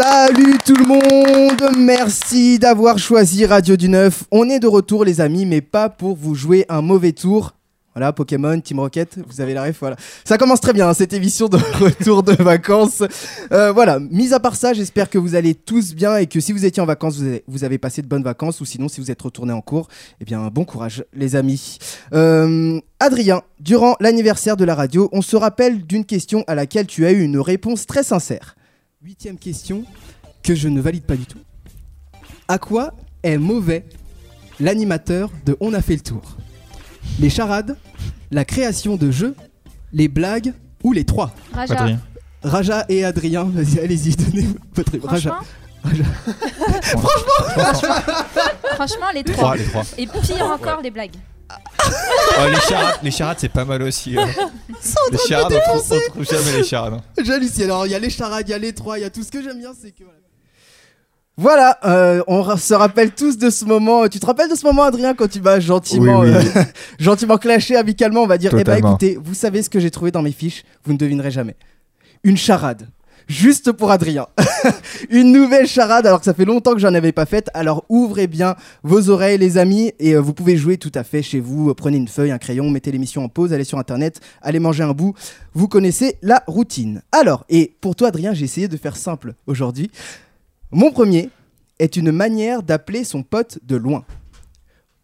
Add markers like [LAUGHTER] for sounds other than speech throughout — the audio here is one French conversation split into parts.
Salut tout le monde, merci d'avoir choisi Radio du Neuf. On est de retour les amis, mais pas pour vous jouer un mauvais tour. Voilà, Pokémon, Team Rocket, vous avez la ref, voilà. Ça commence très bien, cette émission de [LAUGHS] retour de vacances. Euh, voilà, mis à part ça, j'espère que vous allez tous bien et que si vous étiez en vacances, vous avez, vous avez passé de bonnes vacances ou sinon, si vous êtes retourné en cours, eh bien, bon courage, les amis. Euh, Adrien, durant l'anniversaire de la radio, on se rappelle d'une question à laquelle tu as eu une réponse très sincère. Huitième question que je ne valide pas du tout. À quoi est mauvais l'animateur de On a fait le tour? Les charades, la création de jeux, les blagues ou les trois? Raja, Adrien. Raja et Adrien, vas-y, allez-y, donnez votre Raja. [LAUGHS] franchement, franchement, les trois. Trois, les trois. Et pire encore, les blagues. Oh, les charades, les charades c'est pas mal aussi. euh. Les charades, on trouve, on trouve jamais les charades. [LAUGHS] J'hallucine. Alors, il y a les charades, il y a les trois, il y a tout ce que j'aime bien, c'est que. Voilà, euh, on se rappelle tous de ce moment. Tu te rappelles de ce moment, Adrien, quand tu m'as gentiment, Oui, oui. euh, [LAUGHS] gentiment clashé amicalement On va dire Eh ben écoutez, vous savez ce que j'ai trouvé dans mes fiches, vous ne devinerez jamais. Une charade. Juste pour Adrien. [LAUGHS] Une nouvelle charade, alors que ça fait longtemps que j'en avais pas faite. Alors ouvrez bien vos oreilles, les amis, et euh, vous pouvez jouer tout à fait chez vous. Prenez une feuille, un crayon, mettez l'émission en pause, allez sur internet, allez manger un bout. Vous connaissez la routine. Alors, et pour toi, Adrien, j'ai essayé de faire simple aujourd'hui. Mon premier est une manière d'appeler son pote de loin.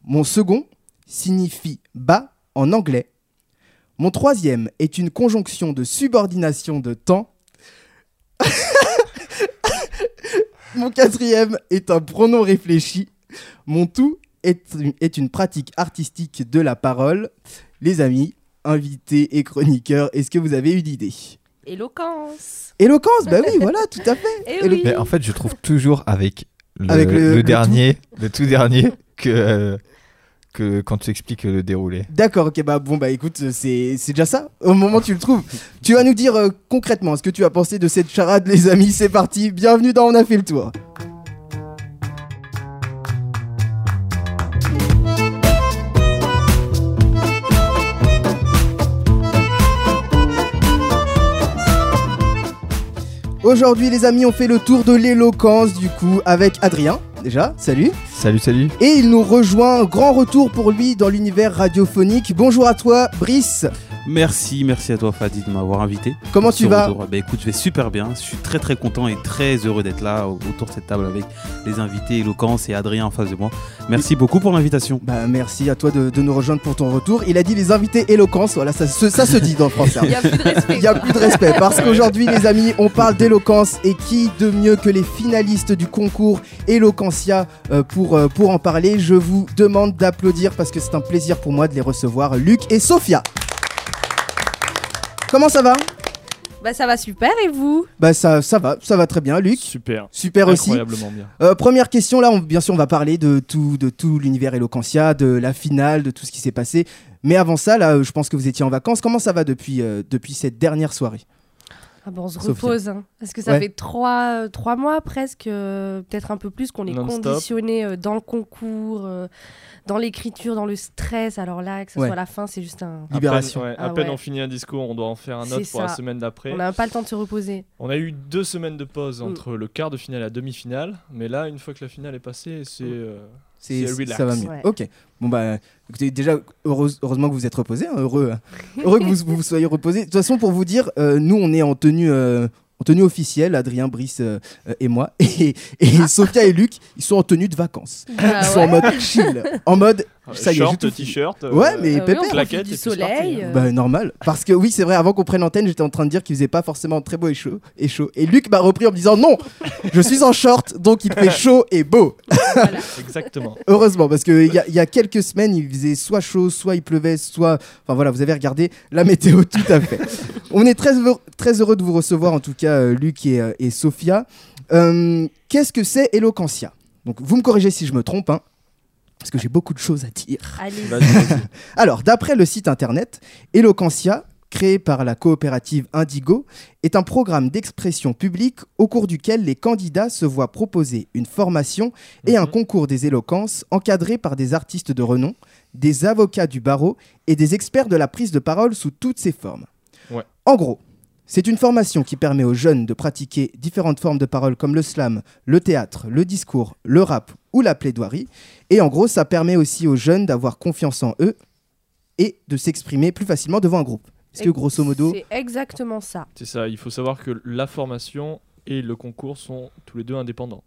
Mon second signifie bas en anglais. Mon troisième est une conjonction de subordination de temps. [LAUGHS] Mon quatrième est un pronom réfléchi. Mon tout est, est une pratique artistique de la parole. Les amis, invités et chroniqueurs, est-ce que vous avez eu d'idée Éloquence. Éloquence, bah oui, [LAUGHS] voilà, tout à fait. Eh Et le- oui. Mais en fait, je trouve toujours avec le, Avec le- le le dernier, le tout dernier, que, euh, quand tu expliques le déroulé. D'accord, ok, bah bon, bah écoute, c'est c'est déjà ça. Au moment où tu le trouves, tu vas nous dire euh, concrètement ce que tu as pensé de cette charade, les amis. C'est parti, bienvenue dans On a fait le tour. Aujourd'hui, les amis, on fait le tour de l'éloquence, du coup, avec Adrien. Déjà, salut. Salut, salut. Et il nous rejoint, grand retour pour lui dans l'univers radiophonique. Bonjour à toi, Brice. Merci, merci à toi Fadi de m'avoir invité. Comment tu vas retour. Bah écoute, je vais super bien. Je suis très très content et très heureux d'être là au- autour de cette table avec les invités Éloquence et Adrien en face de moi. Merci beaucoup pour l'invitation. Bah merci à toi de, de nous rejoindre pour ton retour. Il a dit les invités éloquence, voilà, ça, se- ça se dit dans le français. Il y a plus de respect. Il n'y a plus de respect parce qu'aujourd'hui les amis on parle d'éloquence et qui de mieux que les finalistes du concours Eloquentia euh, pour, euh, pour en parler Je vous demande d'applaudir parce que c'est un plaisir pour moi de les recevoir Luc et Sophia Comment ça va Bah ça va super et vous Bah ça, ça va, ça va très bien Luc Super. Super aussi. Euh, première question, là, bien sûr, on va parler de tout, de tout l'univers Eloquentia, de la finale, de tout ce qui s'est passé. Mais avant ça, là, je pense que vous étiez en vacances. Comment ça va depuis, euh, depuis cette dernière soirée ah bon, on se Sophia. repose. hein. Parce que ça Ouais. fait trois, euh, trois mois presque, euh, peut-être un peu plus, qu'on est conditionné euh, dans le concours, euh, dans l'écriture, dans le stress. Alors là, que ce Ouais. soit la fin, c'est juste un. À Libération. peine, ouais, à Ah peine ouais. on finit un discours, on doit en faire un autre pour la semaine d'après. On n'a pas le temps de se reposer. On a eu deux semaines de pause Mm. entre le quart de finale et la demi-finale, mais là, une fois que la finale est passée, c'est euh, C'est, ça va mieux. Ouais. Ok. Bon bah, écoutez, déjà, heureuse- heureusement que vous êtes reposé, hein, heureux, hein. [LAUGHS] heureux que vous, vous soyez reposé. De toute façon, pour vous dire, euh, nous, on est en tenue. euh, en tenue officielle, Adrien, Brice euh, euh, et moi. [LAUGHS] Et, et [LAUGHS] Sophia et Luc, ils sont en tenue de vacances. Ah Ils sont en mode chill. En mode, ça y est, j'ai short, tout fini. t-shirt. euh, Ouais, mais Euh, pépère. on profite Claquettes, du et puis c'est parti, soleil. euh, Bah normal. Parce que oui, c'est vrai, avant qu'on prenne l'antenne, j'étais en train de dire qu'il faisait pas forcément très beau et chaud. Et, chaud. et Luc m'a repris en me disant non, je suis en short, donc il fait chaud et beau. voilà. [LAUGHS] Exactement. Heureusement, parce qu'il y, a- il y a quelques semaines, il faisait soit chaud, soit il pleuvait, soit... Enfin voilà, vous avez regardé la météo [LAUGHS] tout à fait. On est très heureux, très heureux de vous recevoir, en tout cas, euh, Luc et, euh, et Sophia. Euh, Qu'est-ce que c'est Eloquentia Donc vous me corrigez si je me trompe, hein, parce que j'ai beaucoup de choses à dire. Allez. [LAUGHS] Alors, d'après le site internet, Eloquentia, créé par la coopérative Indigo, est un programme d'expression publique au cours duquel les candidats se voient proposer une formation et un Mhm. concours des éloquences encadré par des artistes de renom, des avocats du barreau et des experts de la prise de parole sous toutes ses formes. Ouais. En gros, C'est une formation qui permet aux jeunes de pratiquer différentes formes de parole comme le slam, le théâtre, le discours, le rap ou la plaidoirie. Et en gros, ça permet aussi aux jeunes d'avoir confiance en eux et de s'exprimer plus facilement devant un groupe. Est-ce que grosso modo... C'est exactement ça. C'est ça, il faut savoir que la formation et le concours sont tous les deux indépendants.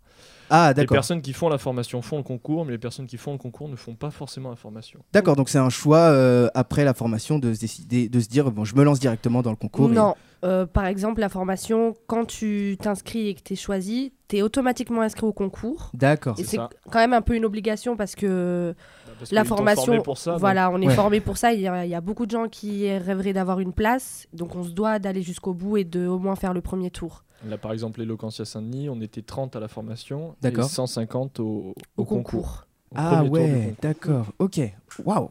Ah Les d'accord. personnes qui font la formation font le concours, mais les personnes qui font le concours ne font pas forcément la formation. D'accord, donc c'est un choix euh, après la formation de se décider, de se dire bon, je me lance directement dans le concours. et- Non. Euh, par exemple, la formation, quand tu t'inscris et que tu es choisi, tu es automatiquement inscrit au concours. D'accord. Et C'est quand même un peu une obligation parce que parce la formation, formé pour ça, donc- voilà, on est Ouais. formé pour ça. Il y, a, il y a beaucoup de gens qui rêveraient d'avoir une place, donc on se doit d'aller jusqu'au bout et de au moins faire le premier tour Là, par exemple, l'éloquence à Saint-Denis, on était 30 à la formation et D'accord. 150 au, au, au concours. concours. Au Ah ouais, d'accord. Ok. Waouh.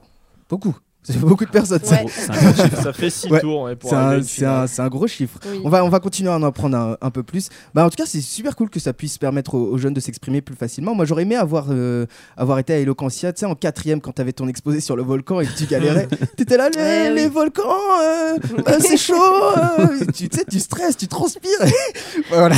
Beaucoup. C'est beaucoup de personnes. ça. Ouais. C'est un gros chiffre. Ça fait 6 Ouais. tours ouais, C'est un, une c'est un- finale. c'est un gros chiffre. Oui. On va, on va continuer à en apprendre un, un peu plus. Bah, en tout cas, c'est super cool que ça puisse permettre aux, aux jeunes de s'exprimer plus facilement. Moi, j'aurais aimé avoir, euh, avoir été à Eloquentia, tu sais, en quatrième, quand t'avais ton exposé sur le volcan et que tu galérais. [LAUGHS] T'étais là, les, Ouais, les oui. volcans, euh, [LAUGHS] euh, c'est chaud. euh, tu tu sais, tu stresses, tu transpires. [LAUGHS] voilà.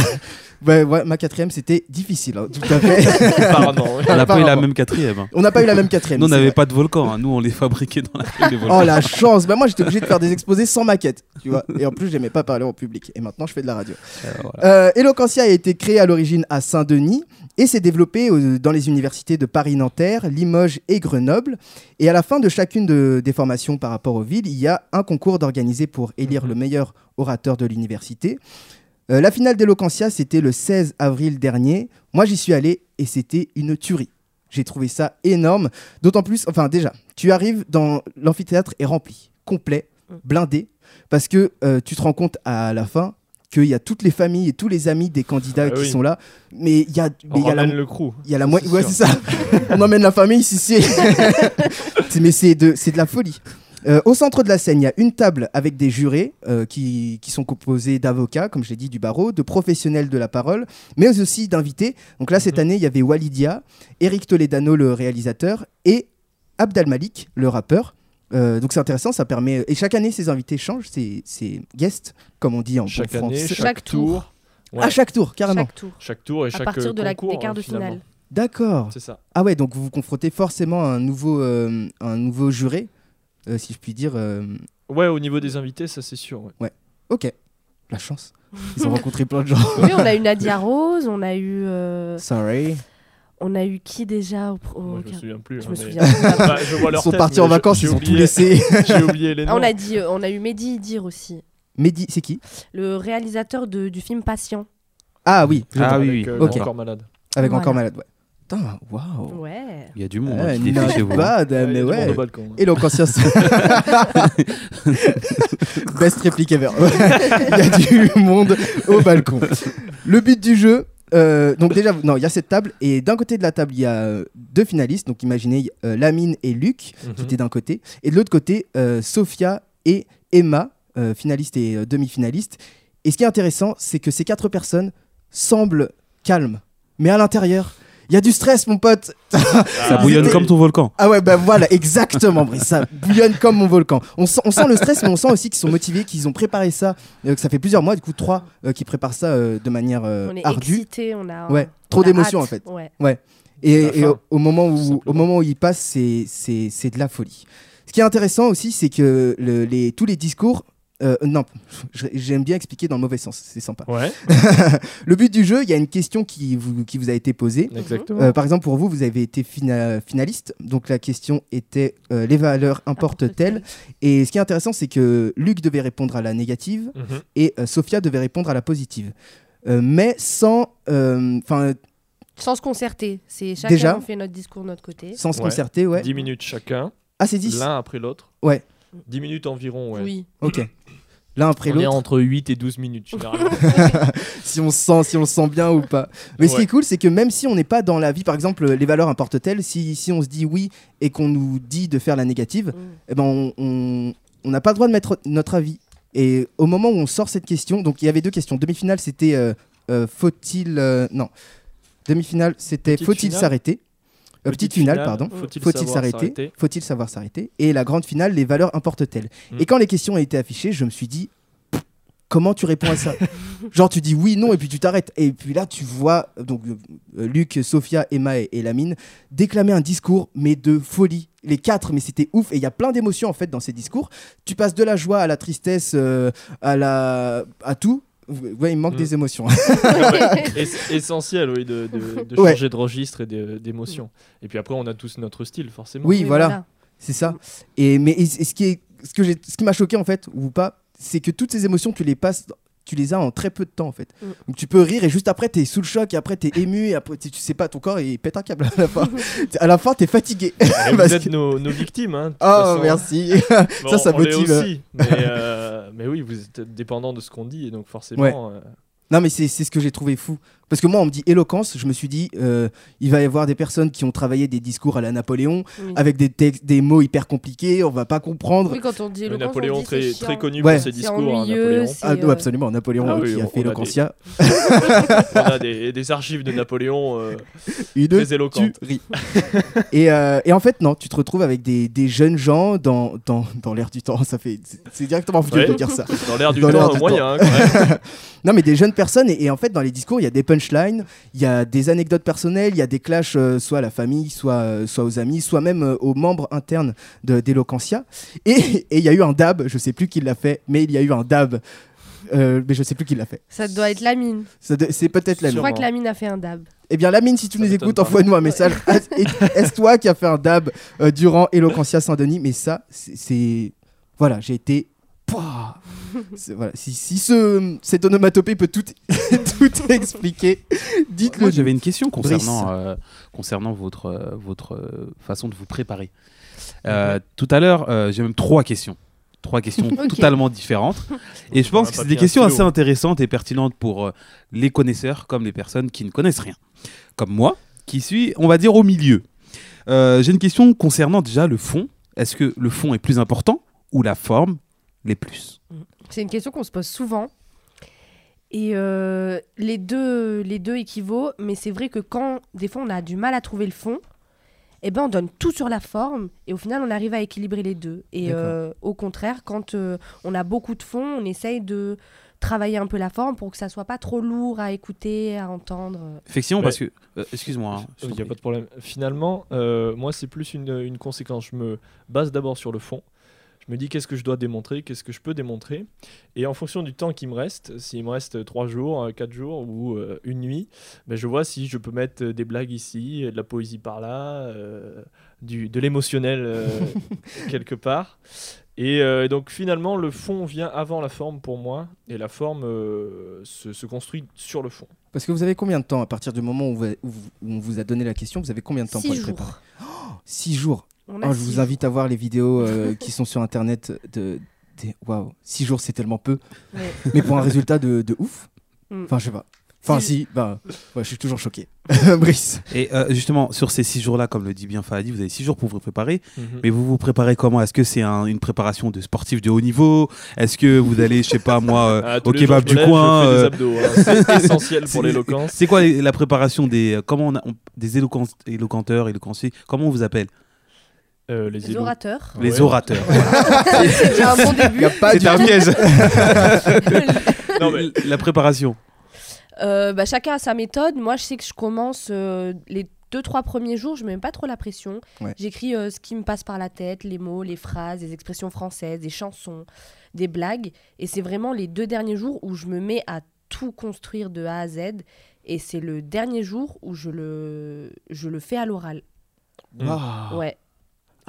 Bah, ouais, ma quatrième, c'était difficile, hein, tout à fait. [LAUGHS] Apparemment, oui. On n'a pas eu la même quatrième. hein. on n'a pas eu la même quatrième. Nous, on n'avait pas de volcan. hein. Nous, on les fabriquait dans la rue, les volcans. Oh la chance Bah moi j'étais obligé de faire des exposés sans maquette, tu vois. Et en plus j'aimais pas parler en public. Et maintenant je fais de la radio. Euh, voilà. Euh, Eloquentia a été créé à l'origine à Saint-Denis et s'est développé euh, dans les universités de Paris-Nanterre, Limoges et Grenoble. Et à la fin de chacune de- des formations par rapport aux villes, il y a un concours d'organiser pour élire Mhm. le meilleur orateur de l'université. Euh, la finale d'Eloquentia, c'était le 16 avril dernier. Moi, j'y suis allé et c'était une tuerie. J'ai trouvé ça énorme. D'autant plus, enfin déjà, tu arrives dans l'amphithéâtre est rempli, complet, Mm. blindé, parce que euh, tu te rends compte à la fin qu'il y a toutes les familles et tous les amis des candidats Ah qui oui. sont là. Mais il y a, mais On il y a la, le crew. il y a la moitié. Ouais, c'est ça. [LAUGHS] On emmène la famille [LAUGHS] C'est- mais c'est de, c'est de la folie. Euh, au centre de la scène, il y a une table avec des jurés euh, qui, qui sont composés d'avocats, comme je l'ai dit, du barreau, de professionnels de la parole, mais aussi d'invités. Donc là, cette Mhm. année, il y avait Walidia, Eric Toledano, le réalisateur, et Abdal Malik, le rappeur. Euh, donc c'est intéressant, ça permet. Et chaque année, ces invités changent, c'est c'est guest, comme on dit en bon Chaque année, français. chaque, Chaque tour. tour. Ouais, À chaque tour, carrément. Chaque tour. chaque tour et À chaque partir de la, des quarts de finale. D'accord. C'est ça. Ah ouais, donc vous vous confrontez forcément à un nouveau, euh, un nouveau juré, euh, si je puis dire. euh, Ouais, au niveau des invités, ça c'est sûr. ouais. Ok, la chance. Ils ont [LAUGHS] rencontré plein de gens. Oui, on a eu Nadia [LAUGHS] Rose, on a eu, euh, Sorry. on a eu qui déjà au, au- Moi, je me souviens plus. Je hein, me mais- souviens plus. [LAUGHS] Bah, je vois Ils sont tête, partis en vacances, ils ont tout laissé. J'ai oublié les Ah, noms. on a dit, euh, on a eu Mehdi Idir aussi, Mehdi, c'est qui? Le réalisateur de- du film Patient. Ah oui, je Ah oui, Avec, oui. euh, Ok. Encore malade. avec Voilà. encore malade, ouais. Putain, waouh. Ouais. Il y a du monde Ouais, hein, qui défile chez vous. bad, Ouais, il y a mais du monde ouais. au balcon. hein. Et donc, ancien. [LAUGHS] Best réplique ever. Il y a du monde au balcon. Le but du jeu. euh, donc déjà, non, il y a cette table et d'un côté de la table il y a euh, deux finalistes. Donc imaginez euh, Lamine et Luc qui Mhm. étaient d'un côté et de l'autre côté euh, Sophia et Emma, euh, finalistes et euh, demi-finalistes. Et ce qui est intéressant, c'est que ces quatre personnes semblent calmes, mais à l'intérieur, il y a du stress, mon pote. [LAUGHS] Ça bouillonne C'était- comme ton volcan. Ah ouais, bah voilà, exactement, Brice, ça bouillonne comme mon volcan. On sent, on sent le stress, mais on sent aussi qu'ils sont motivés, qu'ils ont préparé ça, euh, que ça fait plusieurs mois, du coup trois euh, qui préparent ça euh, de manière euh, on est ardue. excités, on a. Ouais, trop d'émotions, en fait. Ouais. Et, au, au moment où, au moment où il passe, c'est, c'est, c'est de la folie. Ce qui est intéressant aussi, c'est que le- les, tous les discours. Euh, non, j'aime bien expliquer dans le mauvais sens, c'est sympa. Ouais, [LAUGHS] Le but du jeu, il y a une question qui vous, qui vous a été posée. exactement. Euh, par exemple, pour vous, vous avez été fina- finaliste. Donc la question était euh, les valeurs importent-elles Et ce qui est intéressant, c'est que Luc devait répondre à la négative Mhm. et euh, Sophia devait répondre à la positive. Euh, mais sans, euh, enfin, Sans se concerter. C'est chacun Déjà on fait notre discours de notre côté. sans se Ouais. concerter, ouais. 10 minutes chacun, Ah, c'est 10 l'un après l'autre. Ouais. 10 minutes environ, ouais. Oui. Ok. L'un après On est l'autre, entre 8 et 12 minutes généralement. [LAUGHS] si on se sent, si on se sent bien ou pas. Mais ce qui est cool, c'est que même si on n'est pas dans la vie, par exemple, les valeurs importent-elles, si, si on se dit oui et qu'on nous dit de faire la négative, Mm. eh ben on- on on n'a pas le droit de mettre notre avis. Et au moment où on sort cette question, donc il y avait deux questions. Demi-finale, c'était euh, euh, faut-il. euh, non. Demi-finale, c'était faut-il s'arrêter Euh, Petite, finale, finale, pardon. faut-il s'arrêter s'arrêter Faut-il savoir s'arrêter Et la grande finale, les valeurs importent-elles Mm. Et quand les questions ont été affichées, je me suis dit, Comment tu réponds à ça [LAUGHS] Genre, tu dis oui, non, et puis tu t'arrêtes. Et puis là, tu vois donc euh, Luc, Sophia, Emma et, et Lamine déclamer un discours, mais de folie. Les quatre, mais c'était ouf. Et il y a plein d'émotions en fait dans ces discours. Tu passes de la joie à la tristesse, euh, à la, à tout. Ouais, il manque Mm. des émotions. [LAUGHS] Essentiel, oui, de, de- de Ouais. changer de registre et d'émotion. Et puis après, on a tous notre style, forcément. Oui, voilà. C'est ça. Et mais et- et ce qui est, ce que j'ai, ce qui m'a choqué en fait ou pas, c'est que toutes ces émotions, tu les passes, tu les as en très peu de temps en fait. Mm. Donc tu peux rire et juste après t'es sous le choc et après t'es ému et après tu sais pas ton corps il pète un câble à la fin. [LAUGHS] à la fin t'es fatigué. Et vous [LAUGHS] Parce êtes que- nos, nos victimes. Hein, Oh façon. merci. Bon, [LAUGHS] ça, ça on motive. aussi. Mais, euh, mais oui, vous êtes dépendant de ce qu'on dit, et donc forcément. euh, Non mais c'est c'est ce que j'ai trouvé fou. Parce que moi on me dit éloquence, je me suis dit euh, il va y avoir des personnes qui ont travaillé des discours à la Napoléon Oui. avec des textes, des mots hyper compliqués, on va pas comprendre. Oui, quand on dit le éloquence, on Napoléon dit très, connu Ouais. pour ses discours. hein, Napoléon. Ah non, euh, absolument, Napoléon Ah oui, qui a on- fait on a des- Eloquentia. [LAUGHS] On a des, des archives de Napoléon euh, [LAUGHS] Une très éloquentes. [LAUGHS] et, euh, et en fait, non, tu te retrouves avec des, des jeunes gens dans, dans, dans l'air du temps. Ça fait, c'est- directement vieux Ouais. de dire ça. Dans l'air du Dans temps du moyen. hein, quand même. Non, mais des jeunes personnes. Et, et en fait, dans les discours, il y a des punchlines, il y a des anecdotes personnelles, il y a des clashs, euh, soit à la famille, soit, euh, soit aux amis, soit même euh, aux membres internes de- d'Eloquentia. Et [LAUGHS] et il y a eu un dab, je sais plus qui l'a fait, mais il y a eu un dab. euh, mais je sais plus qui l'a fait. Ça doit être Lamine. C'est peut-être la Je mine. crois que Lamine a fait un dab. Eh bien, Lamine, si tu Ça nous écoutes, envoie-nous un message. Et- Est-ce toi qui a fait un dab euh, durant Eloquentia Saint-Denis? Mais ça, c'est-. Voilà, j'ai été. Pouah [LAUGHS] voilà. Si, si ce, cette onomatopée peut tout, [LAUGHS] tout expliquer, dites-le. Moi, j'avais une question concernant, euh, concernant votre, euh, votre euh, façon de vous préparer. Euh, Tout à l'heure, euh, j'ai même trois questions. Trois questions [LAUGHS] totalement différentes. Et je pense que c'est des questions assez intéressantes et pertinentes pour euh, les connaisseurs comme les personnes qui ne connaissent rien. Comme moi, qui suis, on va dire, au milieu. Euh, j'ai une question concernant déjà le fond. Est-ce que le fond est plus important ou la forme les plus? C'est une question qu'on se pose souvent. Et euh, les, deux, les deux équivaut, mais c'est vrai que quand des fois on a du mal à trouver le fond, eh ben on donne tout sur la forme et au final on arrive à équilibrer les deux. Et euh, au contraire, quand euh, on a beaucoup de fond, on essaye de travailler un peu la forme pour que ça soit pas trop lourd à écouter, à entendre. Effectivement, Ouais. parce que. euh, Excuse-moi. hein, Il t'en n'y a pas de problème. Finalement, euh, moi, c'est plus une, une conséquence. Je me base d'abord sur le fond. Je me dis qu'est-ce que je dois démontrer, qu'est-ce que je peux démontrer. Et en fonction du temps qui me reste, s'il me reste 3 jours, 4 jours ou euh, une nuit, ben, je vois si je peux mettre euh, des blagues ici, euh, de la poésie par là, euh, du, de l'émotionnel euh, [LAUGHS] quelque part. Et euh, donc finalement, le fond vient avant la forme pour moi, et la forme euh, se, se construit sur le fond. Parce que vous avez combien de temps à partir du moment où, vous- on vous a donné la question Vous avez combien de temps Six pour le jours. préparer Six jours. On a Oh, je six vous jours. invite à voir les vidéos euh, [LAUGHS] qui sont sur internet. De, des- Waouh, six jours c'est tellement peu. Ouais. [LAUGHS] Mais pour un résultat de, de ouf. Mm. Enfin, je sais pas. Enfin, Si- bah, ouais, je suis toujours choqué. [LAUGHS] Brice. Et euh, justement, sur ces six jours-là, comme le dit bien Fahadi, vous avez six jours pour vous préparer. Mhm. Mais vous vous préparez comment? Est-ce que c'est un- une préparation de sportif de haut niveau? Est-ce que vous allez, je sais pas moi, euh, Ah, au kebab du coin euh, abdos, hein. C'est essentiel pour l'éloquence. C'est quoi les- la préparation des euh, comment on a- on- des éloquents- éloquenteurs, éloquenciers? Comment on vous appelle? Euh, les orateurs. Les Ouais. orateurs. [LAUGHS] c'est déjà un bon début. C'est du un piège. [LAUGHS] Non, mais- La préparation. Euh, bah, chacun a sa méthode. Moi, je sais que je commence euh, les deux, trois premiers jours, je mets même pas trop la pression. Ouais. J'écris euh, ce qui me passe par la tête, les mots, les phrases, les expressions françaises, des chansons, des blagues. Et c'est vraiment les deux derniers jours où je me mets à tout construire de A à Z. Et c'est le dernier jour où je le, je le fais à l'oral. Waouh. Ouais.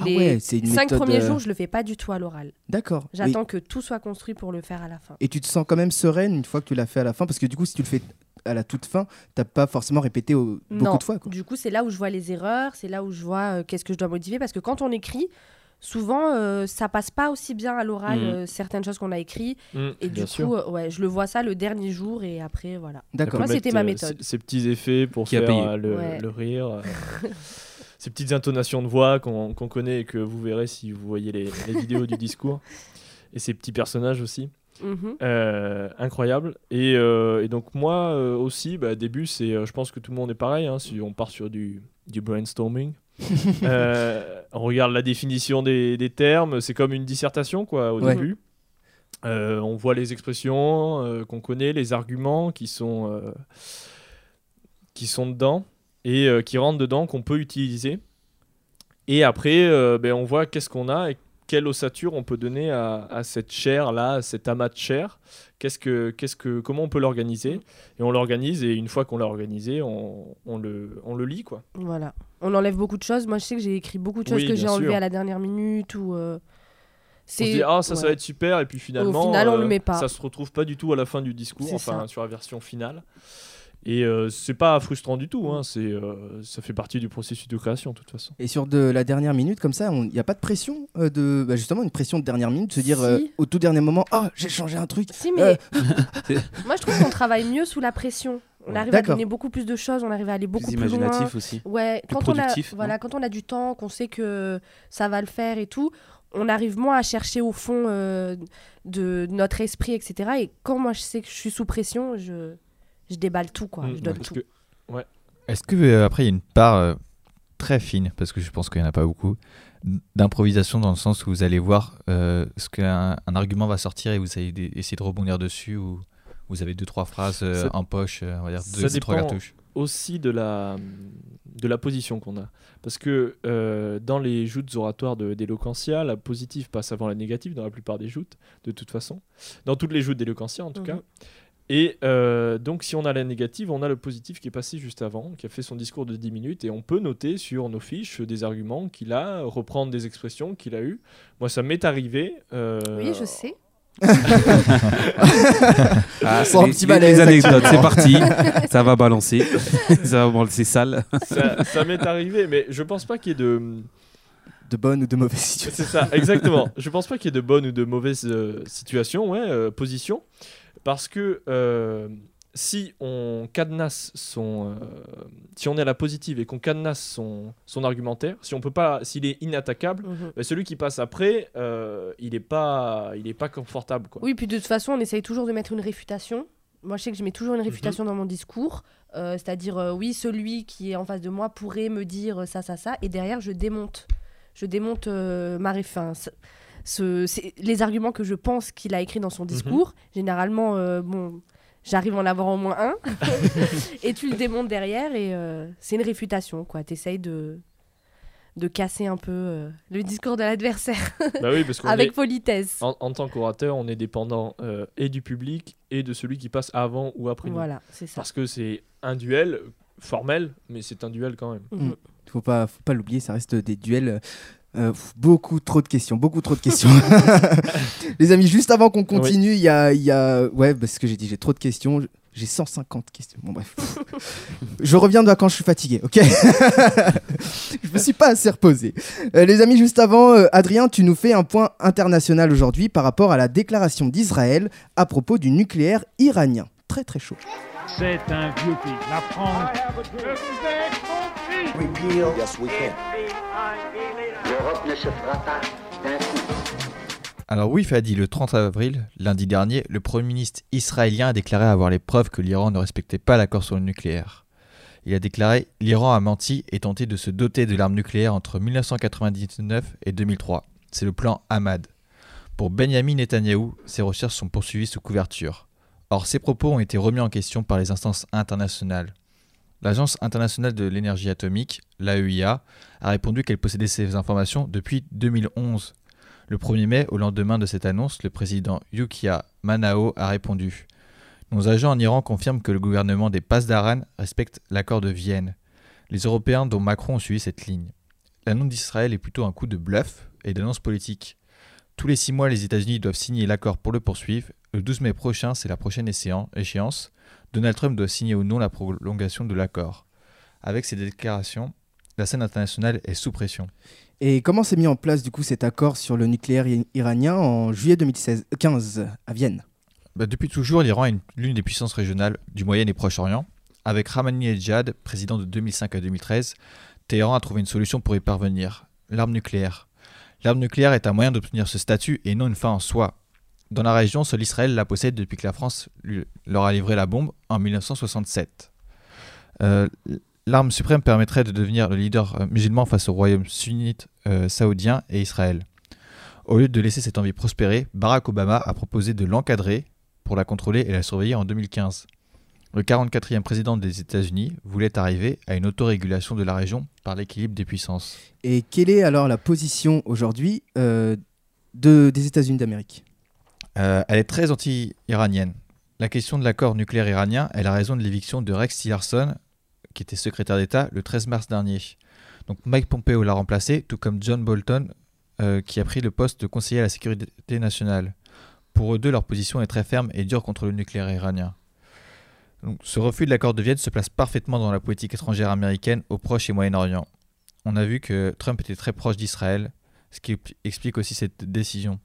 Ah Les ouais, c'est une cinq méthode, premiers euh, jours, je le fais pas du tout à l'oral. D'accord. J'attends que tout soit construit pour le faire à la fin. Et tu te sens quand même sereine une fois que tu l'as fait à la fin? Parce que du coup, si tu le fais à la toute fin, t'as pas forcément répété au- beaucoup de fois. Quoi. Du coup, c'est là où je vois les erreurs, c'est là où je vois euh, qu'est-ce que je dois modifier. Parce que quand on écrit, souvent, euh, ça passe pas aussi bien à l'oral, Mhm. euh, certaines choses qu'on a écrit. Mm, Et du sûr. coup, euh, ouais, je le vois ça le dernier jour et après, voilà. D'accord. Moi, c'était ma méthode. Ces, petits effets pour Qui a faire payé. euh, le, Ouais. le rire. [LAUGHS] ces petites intonations de voix qu'on connaît et que vous verrez si vous voyez les, les vidéos du [LAUGHS] discours. Et ces petits personnages aussi. Mhm. Euh, incroyable. Et, euh, et donc moi euh, aussi, bah, début, c'est, je pense que tout le monde est pareil. hein, si on part sur du, du brainstorming, [LAUGHS] on regarde la définition des, des termes. C'est comme une dissertation quoi au Ouais. début. Euh, on voit les expressions euh, qu'on connaît, les arguments qui sont, euh, qui sont dedans et euh, qui rentrent dedans, qu'on peut utiliser. Et après, euh, ben, on voit qu'est-ce qu'on a et quelle ossature on peut donner à, à cette chair-là, à cet amas de chair. Qu'est-ce que, qu'est-ce que, comment on peut l'organiser? Et on l'organise, et une fois qu'on l'a organisé, on, on le, on le lit. Quoi. Voilà. On enlève beaucoup de choses. Moi, je sais que j'ai écrit beaucoup de choses Oui, que j'ai enlevées à la dernière minute ou. euh, On se dit, ah, ça, ça va être super, et puis finalement, final, on euh, le met pas. ça se retrouve pas du tout à la fin du discours, enfin, ça. sur la version finale. Et euh, c'est pas frustrant du tout, hein, c'est, euh, ça fait partie du processus de création, de toute façon. Et sur de la dernière minute, comme ça, il n'y a pas de pression euh, de. bah, justement, une pression de dernière minute, se dire Si. euh, au tout dernier moment Ah, j'ai changé un truc. Si, mais Euh. [LAUGHS] [LAUGHS] moi, je trouve qu'on travaille mieux sous la pression. On Ouais. arrive à donner beaucoup plus de choses, on arrive à aller beaucoup Plus plus, loin. imaginatif aussi. Ouais, Plus quand on, a, voilà, quand on a du temps, qu'on sait que ça va le faire et tout, on arrive moins à chercher au fond euh, de notre esprit, etc. Et quand moi je sais que je suis sous pression, je, je déballe tout, quoi. Mm, je donne tout. que- Est-ce que euh, après il y a une part euh, très fine, parce que je pense qu'il n'y en a pas beaucoup, d'improvisation dans le sens où vous allez voir euh, ce qu'un un argument va sortir et vous allez essayer de rebondir dessus ou vous avez deux trois phrases euh, Ça- en poche, euh, on va dire deux, deux, trois dépend. cartouches. aussi de la, de la position qu'on a. Parce que euh, dans les joutes oratoires d'éloquentia, la positive passe avant la négative dans la plupart des joutes, de toute façon. Dans toutes les joutes d'éloquentia, en tout Mhm. cas. Et euh, donc, si on a la négative, on a le positif qui est passé juste avant, qui a fait son discours de 10 minutes, et on peut noter sur nos fiches des arguments qu'il a, reprendre des expressions qu'il a eues. Moi, ça m'est arrivé. euh, Oui, je sais. [LAUGHS] Ah, Sans un les- petit les- malaise, les anecdotes, c'est parti. [LAUGHS] ça va balancer. [LAUGHS] ça va balancer sale. ça ça m'est arrivé, mais je pense pas qu'il y ait de. De bonnes ou de mauvaises situations. C'est ça, exactement. Je pense pas qu'il y ait de bonnes ou de mauvaises euh, situations, ouais, euh, positions, parce que euh, si on cadenasse son, euh, si on est à la positive et qu'on cadenasse son, son argumentaire, si on peut pas, s'il est inattaquable, Mhm. bah, celui qui passe après, euh, il est pas, il est pas confortable, quoi. Oui, puis de toute façon, on essaye toujours de mettre une réfutation. Moi, je sais que je mets toujours une réfutation dans mon discours. euh, C'est-à-dire, euh, oui, celui qui est en face de moi pourrait me dire ça, ça, ça. Et derrière, je démonte. Je démonte euh, ma réfin. Ce, les arguments que je pense qu'il a écrits dans son discours. Généralement, euh, bon, j'arrive à en avoir au moins un. [LAUGHS] [LAUGHS] et tu le démontes derrière. Et euh, c'est une réfutation, quoi. Tu essayes de, de casser un peu euh, le discours de l'adversaire Bah oui, [LAUGHS] avec est- politesse. en, en tant qu'orateur, on est dépendant euh, et du public et de celui qui passe avant ou après nous. Voilà, c'est ça. Parce que c'est un duel formel, mais c'est un duel quand même. Mhm. Faut pas, faut pas l'oublier, ça reste des duels. Euh, beaucoup trop de questions, beaucoup trop de questions. [LAUGHS] Les amis, juste avant qu'on continue, il y, a, il y a. Ouais, parce que j'ai dit, j'ai trop de questions. J'ai 150 questions. Bon, bref. [LAUGHS] je reviens de vacances, je suis fatigué, ok? [LAUGHS] Je me suis pas assez reposé. Euh, les amis, juste avant, euh, Adrien, tu nous fais un point international aujourd'hui par rapport à la déclaration d'Israël à propos du nucléaire iranien. Très très chaud. C'est un vieux pays. La France. L'Europe ne se fera pas d'un. Alors oui, Fadi, le 30 avril, lundi dernier, le Premier ministre israélien a déclaré avoir les preuves que l'Iran ne respectait pas l'accord sur le nucléaire. Il a déclaré l'Iran a menti et tenté de se doter de l'arme nucléaire entre 1999 et 2003. C'est le plan Ahmad. Pour Benjamin Netanyahou, ces recherches sont poursuivies sous couverture. Or, ces propos ont été remis en question par les instances internationales. L'Agence internationale de l'énergie atomique, l'AEIA, a répondu qu'elle possédait ces informations depuis 2011. Le 1er mai, au lendemain de cette annonce, le président Yukia Manao a répondu Nos agents en Iran confirment que le gouvernement des Pasdaran respecte l'accord de Vienne. Les Européens, dont Macron, ont suivi cette ligne. L'annonce d'Israël est plutôt un coup de bluff et d'annonce politique. Tous les six mois, les États-Unis doivent signer l'accord pour le poursuivre. Le 12 mai prochain, c'est la prochaine échéan- échéance. Donald Trump doit signer ou non la prolongation de l'accord. Avec ces déclarations, la scène internationale est sous pression. Et comment s'est mis en place du coup cet accord sur le nucléaire iranien en juillet 2015 à Vienne? Bah, depuis toujours, l'Iran est une- l'une des puissances régionales du Moyen et Proche-Orient. Avec Ahmadinejad, président de 2005 à 2013, Téhéran a trouvé une solution pour y parvenir l'arme nucléaire. L'arme nucléaire est un moyen d'obtenir ce statut et non une fin en soi. Dans la région, seul Israël la possède depuis que la France leur a livré la bombe en 1967. Euh, L'arme suprême permettrait de devenir le leader euh, musulman face au royaume sunnite euh, saoudien et Israël. Au lieu de laisser cette envie prospérer, Barack Obama a proposé de l'encadrer pour la contrôler et la surveiller en 2015. Le 44e président des États-Unis voulait arriver à une autorégulation de la région par l'équilibre des puissances. Et quelle est alors la position aujourd'hui de, des États-Unis d'Amérique? Euh, elle est très anti-iranienne. La question de l'accord nucléaire iranien est la raison de l'éviction de Rex Tillerson, qui était secrétaire d'État, le 13 mars dernier. Donc Mike Pompeo l'a remplacé, tout comme John Bolton, euh, qui a pris le poste de conseiller à la sécurité nationale. Pour eux deux, leur position est très ferme et dure contre le nucléaire iranien. Ce refus de l'accord de Vienne se place parfaitement dans la politique étrangère américaine au Proche et Moyen-Orient. On a vu que Trump était très proche d'Israël, ce qui explique aussi cette décision.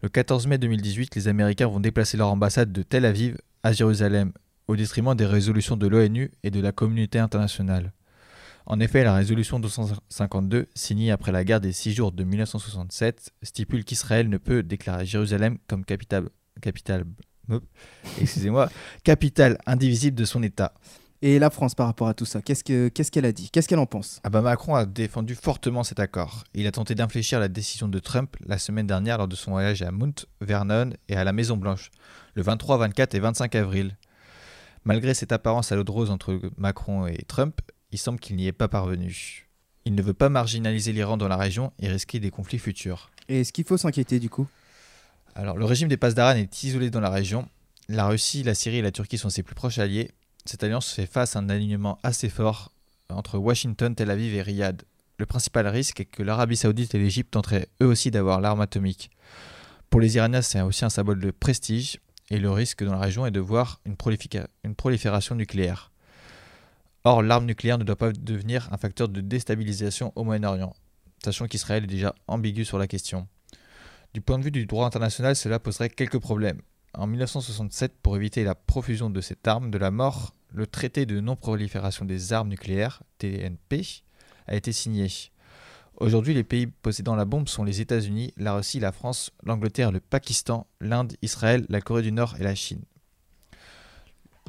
Le 14 mai 2018, les Américains vont déplacer leur ambassade de Tel Aviv à Jérusalem, au détriment des résolutions de l'ONU et de la communauté internationale. En effet, la résolution 252, signée après la guerre des six jours de 1967, stipule qu'Israël ne peut déclarer Jérusalem comme capitale, capitale, excusez-moi, capitale indivisible de son État. Et la France par rapport à tout ça, qu'est-ce que- qu'est-ce qu'elle a dit? Qu'est-ce qu'elle en pense? Ah bah Macron a défendu fortement cet accord. Il a tenté d'infléchir la décision de Trump la semaine dernière lors de son voyage à Mount Vernon et à la Maison Blanche, le 23, 24 et 25 avril. Malgré cette apparence à l'eau de rose entre Macron et Trump, il semble qu'il n'y est pas parvenu. Il ne veut pas marginaliser l'Iran dans la région et risquer des conflits futurs. Et est-ce qu'il faut s'inquiéter du coup? Alors, le régime des Pasdaran est isolé dans la région. La Russie, la Syrie et la Turquie sont ses plus proches alliés. Cette alliance fait face à un alignement assez fort entre Washington, Tel Aviv et Riyad. Le principal risque est que l'Arabie Saoudite et l'Égypte tenteraient eux aussi d'avoir l'arme atomique. Pour les Iraniens, c'est aussi un symbole de prestige et le risque dans la région est de voir une, une prolifération nucléaire. Or, l'arme nucléaire ne doit pas devenir un facteur de déstabilisation au Moyen-Orient, sachant qu'Israël est déjà ambigu sur la question. Du point de vue du droit international, cela poserait quelques problèmes. En 1967, pour éviter la profusion de cette arme de la mort, le traité de non-prolifération des armes nucléaires, TNP, a été signé. Aujourd'hui, les pays possédant la bombe sont les États-Unis, la Russie, la France, l'Angleterre, le Pakistan, l'Inde, Israël, la Corée du Nord et la Chine.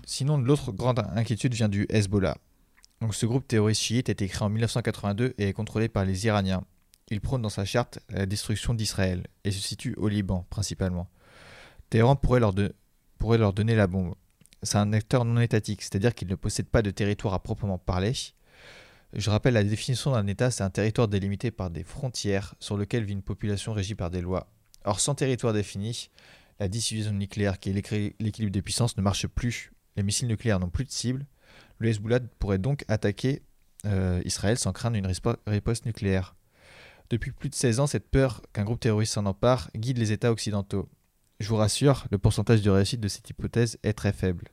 Sinon, l'autre grande inquiétude vient du Hezbollah. Donc, ce groupe terroriste chiite a été créé en 1982 et est contrôlé par les Iraniens. Il prône dans sa charte la destruction d'Israël et se situe au Liban principalement. Téhéran pourrait leur, de- pourrait leur donner la bombe. C'est un acteur non étatique, c'est-à-dire qu'il ne possède pas de territoire à proprement parler. Je rappelle la définition d'un État, c'est un territoire délimité par des frontières sur lequel vit une population régie par des lois. Or, sans territoire défini, la dissuasion nucléaire, qui est l'équilibre des puissances, ne marche plus. Les missiles nucléaires n'ont plus de cible. Le Hezbollah pourrait donc attaquer euh, Israël sans craindre une riposte nucléaire. Depuis plus de 16 ans, cette peur qu'un groupe terroriste s'en empare guide les États occidentaux. Je vous rassure, le pourcentage de réussite de cette hypothèse est très faible.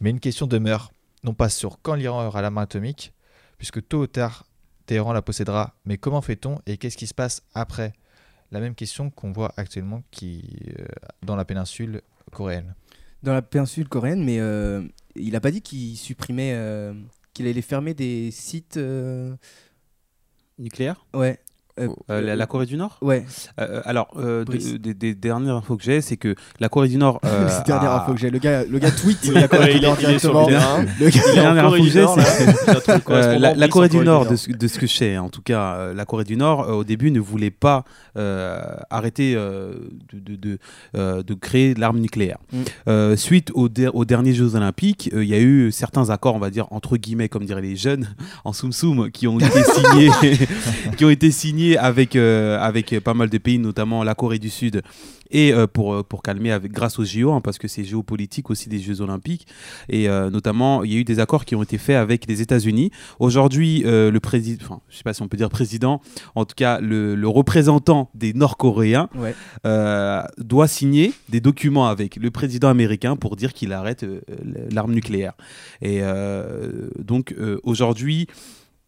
Mais une question demeure, non pas sur quand l'Iran aura la main atomique, puisque tôt ou tard, Téhéran la possédera, mais comment fait-on et qu'est-ce qui se passe après? La même question qu'on voit actuellement qui, euh, dans la péninsule coréenne. Dans la péninsule coréenne, mais euh, il a pas dit qu'il supprimait, euh, qu'il allait fermer des sites. euh, Nucléaire Ouais. Euh, Euh, la, la Corée du Nord Ouais. Euh, Alors, euh, de- des, des dernières infos que j'ai, c'est que la Corée du Nord. [LAUGHS] euh, C'est la dernière a- info que j'ai. Le gars, le gars tweet. Il la est, Corée du il Nord il est sur le [LAUGHS] directement. terrain. Le gars- dernière info que j'ai, c'est- Euh, la, Corée du Nord, de ce, de ce que je sais, en tout cas, euh, la Corée du Nord, euh, au début, ne voulait pas euh, arrêter euh, de, de, de, euh, de créer l'arme nucléaire. Mm. Euh, suite aux, aux derniers Jeux Olympiques, euh, il y a eu certains accords, on va dire, entre guillemets, comme diraient les jeunes, [LAUGHS] en soum soum, qui ont été signés, qui ont été signés avec, euh, avec pas mal de pays, notamment la Corée du Sud. Et euh, pour, euh, pour calmer, avec, grâce aux JO, hein, parce que c'est géopolitique aussi des Jeux Olympiques. Et euh, notamment, il y a eu des accords qui ont été faits avec les États-Unis. Aujourd'hui, le président, enfin, je sais pas si on peut dire président, en tout cas, le, le représentant des Nord-Coréens Ouais. doit signer des documents avec le président américain pour dire qu'il arrête l'arme nucléaire. Et donc, aujourd'hui,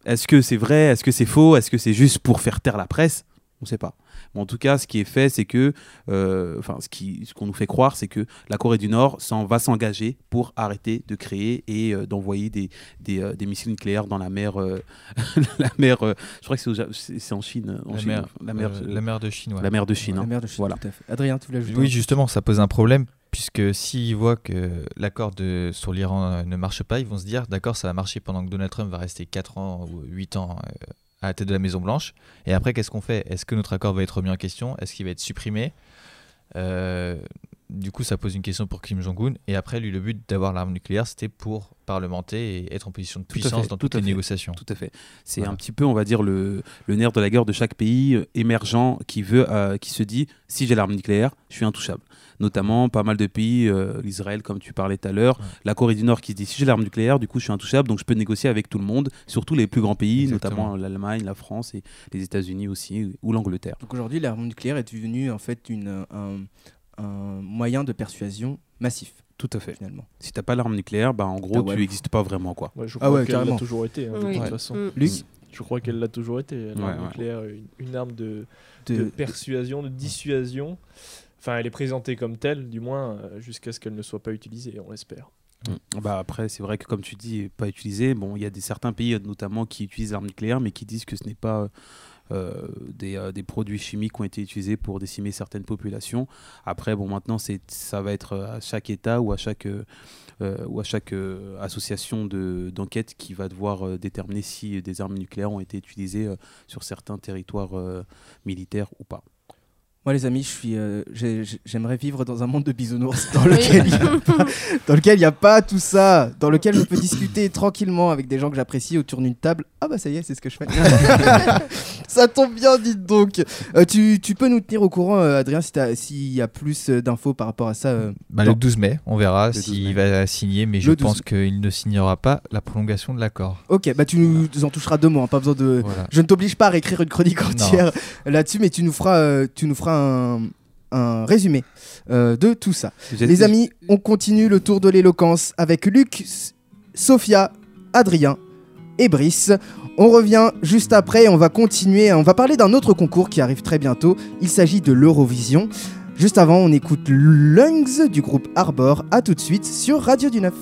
est-ce que c'est vrai? Est-ce que c'est faux? Est-ce que c'est juste pour faire taire la presse? On ne sait pas. Mais en tout cas, ce qui est fait, c'est que, euh, enfin, ce qu'on nous fait croire, c'est que la Corée du Nord s'en va s'engager pour arrêter de créer et euh, d'envoyer des, des, euh, des missiles nucléaires dans la mer, euh, [LAUGHS] la mer. euh, je crois que c'est, en Chine, en La Chine, mer, la mer, euh, la mer de Chine. ouais. la mer de Chine. La hein. merde de Chine, Voilà. tout à fait. Adrien, tu voulais ajouter Oui, justement, ça pose un problème, puisque s'ils voient que l'accord sur l'Iran euh, ne marche pas, ils vont se dire, d'accord, ça va marcher pendant que Donald Trump va rester 4 ans ou 8 ans euh, à la tête de la Maison Blanche. Et après, qu'est-ce qu'on fait? Est-ce que notre accord va être remis en question? Est-ce qu'il va être supprimé? Euh, Du coup, ça pose une question pour Kim Jong-un. Et après, lui, le but d'avoir l'arme nucléaire, c'était pour parlementer et être en position de Tout puissance fait, dans tout toutes les fait. négociations. Tout à fait. C'est Voilà. un petit peu, on va dire, le, le nerf de la guerre de chaque pays émergent qui veut, euh, qui se dit, si j'ai l'arme nucléaire, je suis intouchable. Notamment, pas mal de pays, euh, l'Israël, comme tu parlais tout à l'heure, Ouais. la Corée du Nord qui se dit, si j'ai l'arme nucléaire, du coup, je suis intouchable, donc je peux négocier avec tout le monde, surtout les plus grands pays, Exactement. notamment l'Allemagne, la France et les États-Unis aussi, ou l'Angleterre. Donc aujourd'hui, l'arme nucléaire est devenue en fait une, un, un moyen de persuasion massif, Tout à fait. finalement. Si t'as pas l'arme nucléaire, bah, en gros, Ah ouais. tu n'existes pas vraiment, quoi. Ouais, je Ah crois ouais, qu'elle l'a toujours été, hein, de toute façon. Mm. Luc, Je crois qu'elle l'a toujours été. L'arme Ouais, ouais. nucléaire, une, une arme de, de, de persuasion, de dissuasion. Enfin, elle est présentée comme telle, du moins, euh, jusqu'à ce qu'elle ne soit pas utilisée, on l'espère. Mm. Bah après, c'est vrai que comme tu dis, pas utilisé. Bon, il y a des certains pays notamment qui utilisent l'arme nucléaire, mais qui disent que ce n'est pas euh, des, euh, des produits chimiques qui ont été utilisés pour décimer certaines populations. Après, bon, maintenant, ça va être à chaque État ou à chaque ou association de d'enquête qui va devoir déterminer si des armes nucléaires ont été utilisées sur certains territoires militaires ou pas. Moi, les amis, je suis, euh, j'ai- j'ai- j'aimerais vivre dans un monde de bisounours [LAUGHS] dans lequel il n'y a, pas- dans lequel il y a pas tout ça, dans lequel je peux discuter tranquillement avec des gens que j'apprécie autour d'une table. Ah bah ça y est, c'est ce que je fais. [LAUGHS] ça tombe bien, dites donc. Euh, tu, tu peux nous tenir au courant, euh, Adrien, si t'as- s'il y a plus euh, d'infos par rapport à ça. euh, Bah, dans- le 12 mai, on verra Le 12 s'il va signer, mais je Le 12 pense qu'il ne signera pas la prolongation de l'accord. Ok, bah tu nous en toucheras deux mots, hein, pas besoin de. Voilà. Je ne t'oblige pas à réécrire une chronique entière là-dessus, mais tu nous feras, euh, tu nous feras un, un résumé euh, de tout ça. Les amis, on continue le tour de l'éloquence avec Luc, Sophia, Adrien et Brice. On revient juste après, on va continuer, on va parler d'un autre concours qui arrive très bientôt. Il s'agit de l'Eurovision. Juste avant, on écoute Lungs du groupe Arbor. À tout de suite sur Radio du 9.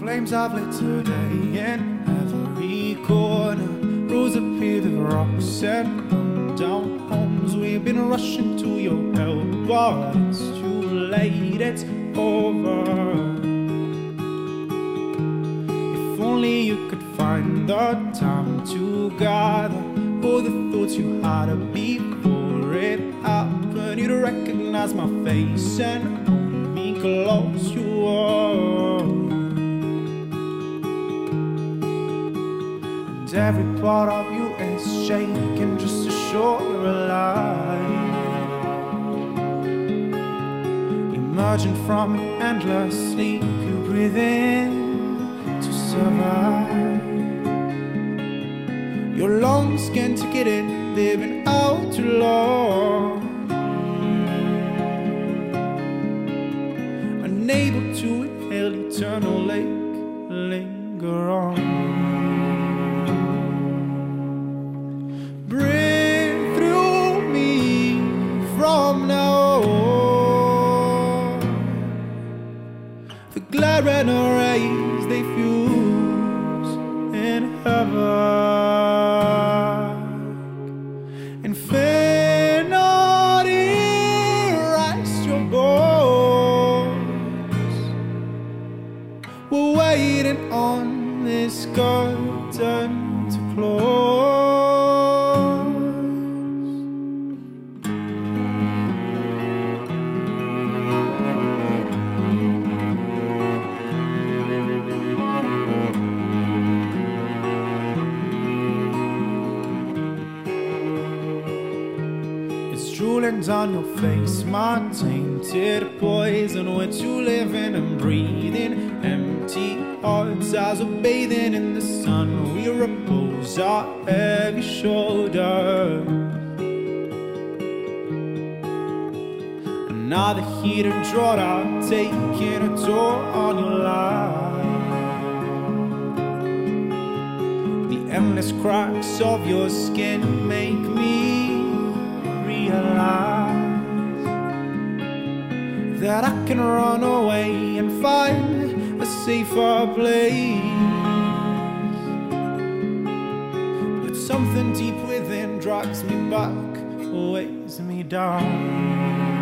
Flames have lit today in every corner. Rows appear with rocks and burn down homes. We've been rushing to your help, but it's too late, it's over. If only you could find the time to gather all the thoughts you had before it happened. You'd recognize my face and hold me close. You are. And every part of you is shaking just you're alive. Emerging from endless sleep, you breathe in to survive. Your lungs can't it in, they've been out too long. Unable to inhale eternal lake, linger on. Drooling down your face, my tainted poison. We're two living and breathing empty hearts as we're bathing in the sun. We repose our heavy shoulders. And now the heat and drought are taking a toll on your life. The endless cracks of your skin make me that I can run away and find a safer place. But something deep within drags me back, weighs me down.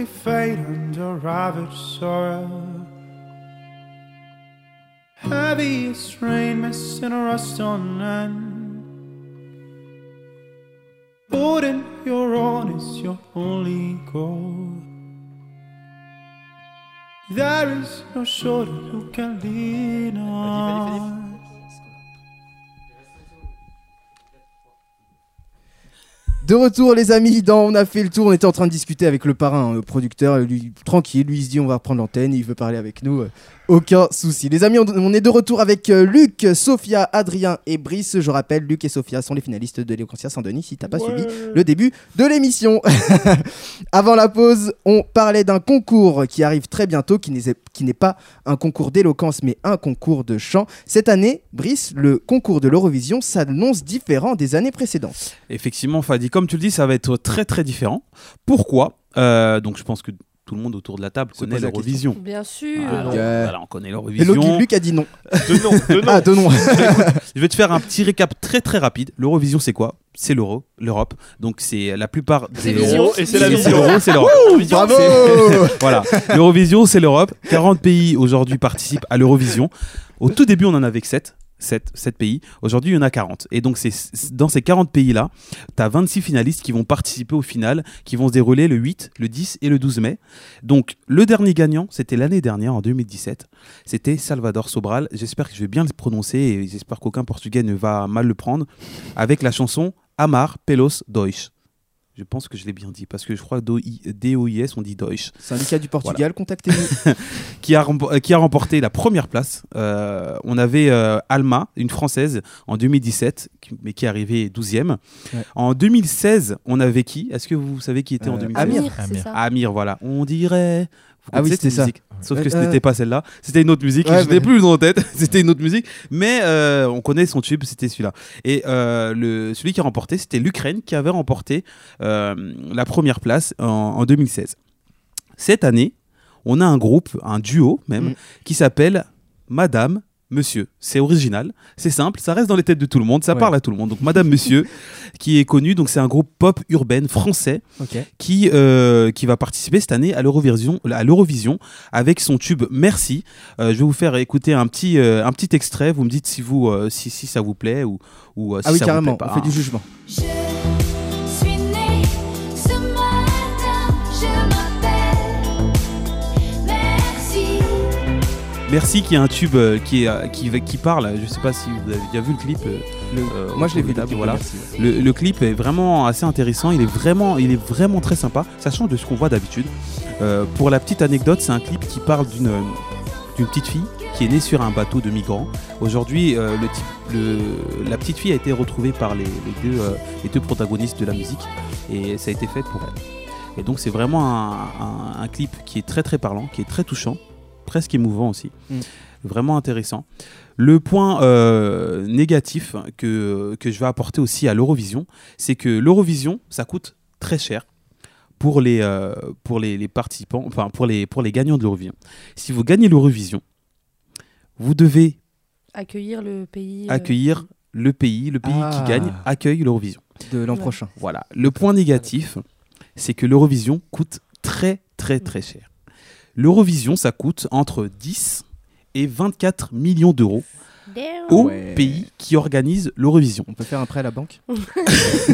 They fade under ravaged soil. Heavy as rain, missing a rust on end. Holding your own is your only goal. There is no shoulder you can lean on. De retour les amis, on a fait le tour, on était en train de discuter avec le parrain, le producteur, lui tranquille, lui il se dit on va reprendre l'antenne, il veut parler avec nous, euh, aucun souci. Les amis, on, est de retour avec euh, Luc, Sophia, Adrien et Brice. Je rappelle, Luc et Sophia sont les finalistes de l'Éconcia Saint-Denis si t'as pas suivi le début de l'émission. [LAUGHS] Avant la pause, on parlait d'un concours qui arrive très bientôt, qui n'est qui n'est pas un concours d'éloquence mais un concours de chant. Cette année, Brice, le concours de l'Eurovision s'annonce différent des années précédentes. Effectivement, Fadi, comme tu le dis, ça va être très très différent. Pourquoi? Euh, Donc je pense que tout le monde autour de la table connaît l'Eurovision. Bien sûr. Voilà, Ok. voilà, on connaît Et l'Eurovision. Luc, Luc a dit non. De nom, de nom. Ah, de non. [LAUGHS] Je vais te faire un petit récap très très rapide. L'Eurovision, c'est quoi? C'est l'euro, l'Europe. Donc c'est la plupart C'est des vision. Et c'est la C'est vision. l'euro, c'est l'Europe. Bravo [LAUGHS] voilà. L'Eurovision, c'est l'Europe. 40 pays aujourd'hui participent à l'Eurovision. Au tout début, on en avait que 7. 7, 7 pays. Aujourd'hui, il y en a 40. Et donc, c'est dans ces 40 pays-là, tu as 26 finalistes qui vont participer au final, qui vont se dérouler le 8, le 10 et le 12 mai. Donc, le dernier gagnant, c'était l'année dernière, en 2017. C'était Salvador Sobral. J'espère que je vais bien le prononcer et j'espère qu'aucun portugais ne va mal le prendre. Avec la chanson Amar Pelos Deutsch. Je pense que je l'ai bien dit parce que je crois que DOIS, on dit Deutsch. Syndicat du Portugal, contactez-nous. [LAUGHS] qui a, euh, qui a remporté la première place. Euh, on avait euh, Alma, une Française, en 2017, qui- mais qui est arrivée 12e. Ouais. En 2016, on avait qui? Est-ce que vous savez qui était en Euh, 2016 Amir. c'est Amir. ça? Amir, voilà. On dirait. Ah oui, c'était ça. musique Sauf que ce Euh, n'était pas celle-là. C'était une autre musique. Ouais, je n'ai mais- plus le nom en tête. [LAUGHS] C'était une autre musique. Mais euh, on connaît son tube, c'était celui-là. Et euh, le, celui qui a remporté, c'était l'Ukraine qui avait remporté euh, la première place en, en 2016. Cette année, on a un groupe, un duo même, Mm. qui s'appelle Madame. Monsieur, c'est original, c'est simple, ça reste dans les têtes de tout le monde, ça Ouais. parle à tout le monde. Donc Madame Monsieur, [LAUGHS] qui est connu, donc c'est un groupe pop urbaine français qui, euh, qui va participer cette année à l'Eurovision, à l'Eurovision avec son tube Merci. Euh, je vais vous faire écouter un petit, euh, un petit extrait. Vous me dites si, vous, euh, si, si ça vous plaît ou, ou euh, si Ah oui, ça carrément, vous plaît pas. on fait du jugement. Je Merci qui est un tube euh, qui, est, euh, qui, parle. Je sais pas si vous avez déjà vu le clip. euh, Le- euh, Moi, je l'ai vu. le clip, voilà. merci. Le, le clip est vraiment assez intéressant, il est vraiment, il est vraiment très sympa. Ça change de ce qu'on voit d'habitude. Euh, pour la petite anecdote, c'est un clip qui parle d'une euh, d'une petite fille qui est née sur un bateau de migrants. Aujourd'hui, euh, le type- le- la petite fille a été retrouvée par les, les deux, euh, les deux protagonistes de la musique et ça a été fait pour elle. Et donc c'est vraiment un, un- un clip qui est très très parlant, qui est très touchant, presque émouvant aussi. Mm. Vraiment intéressant. Le point euh, négatif que, que je vais apporter aussi à l'Eurovision, c'est que l'Eurovision, ça coûte très cher pour les, euh, pour les, les participants, enfin pour les, pour les gagnants de l'Eurovision. Si vous gagnez l'Eurovision, vous devez Accueillir le pays. euh, accueillir le pays, le pays Ah. qui gagne accueille l'Eurovision. De l'an Ouais. prochain. Voilà. Le point négatif, c'est que l'Eurovision coûte très très très cher. L'Eurovision, ça coûte entre 10 et 24 millions d'euros au Ouais. pays qui organise l'Eurovision. On peut faire un prêt à la banque [LAUGHS]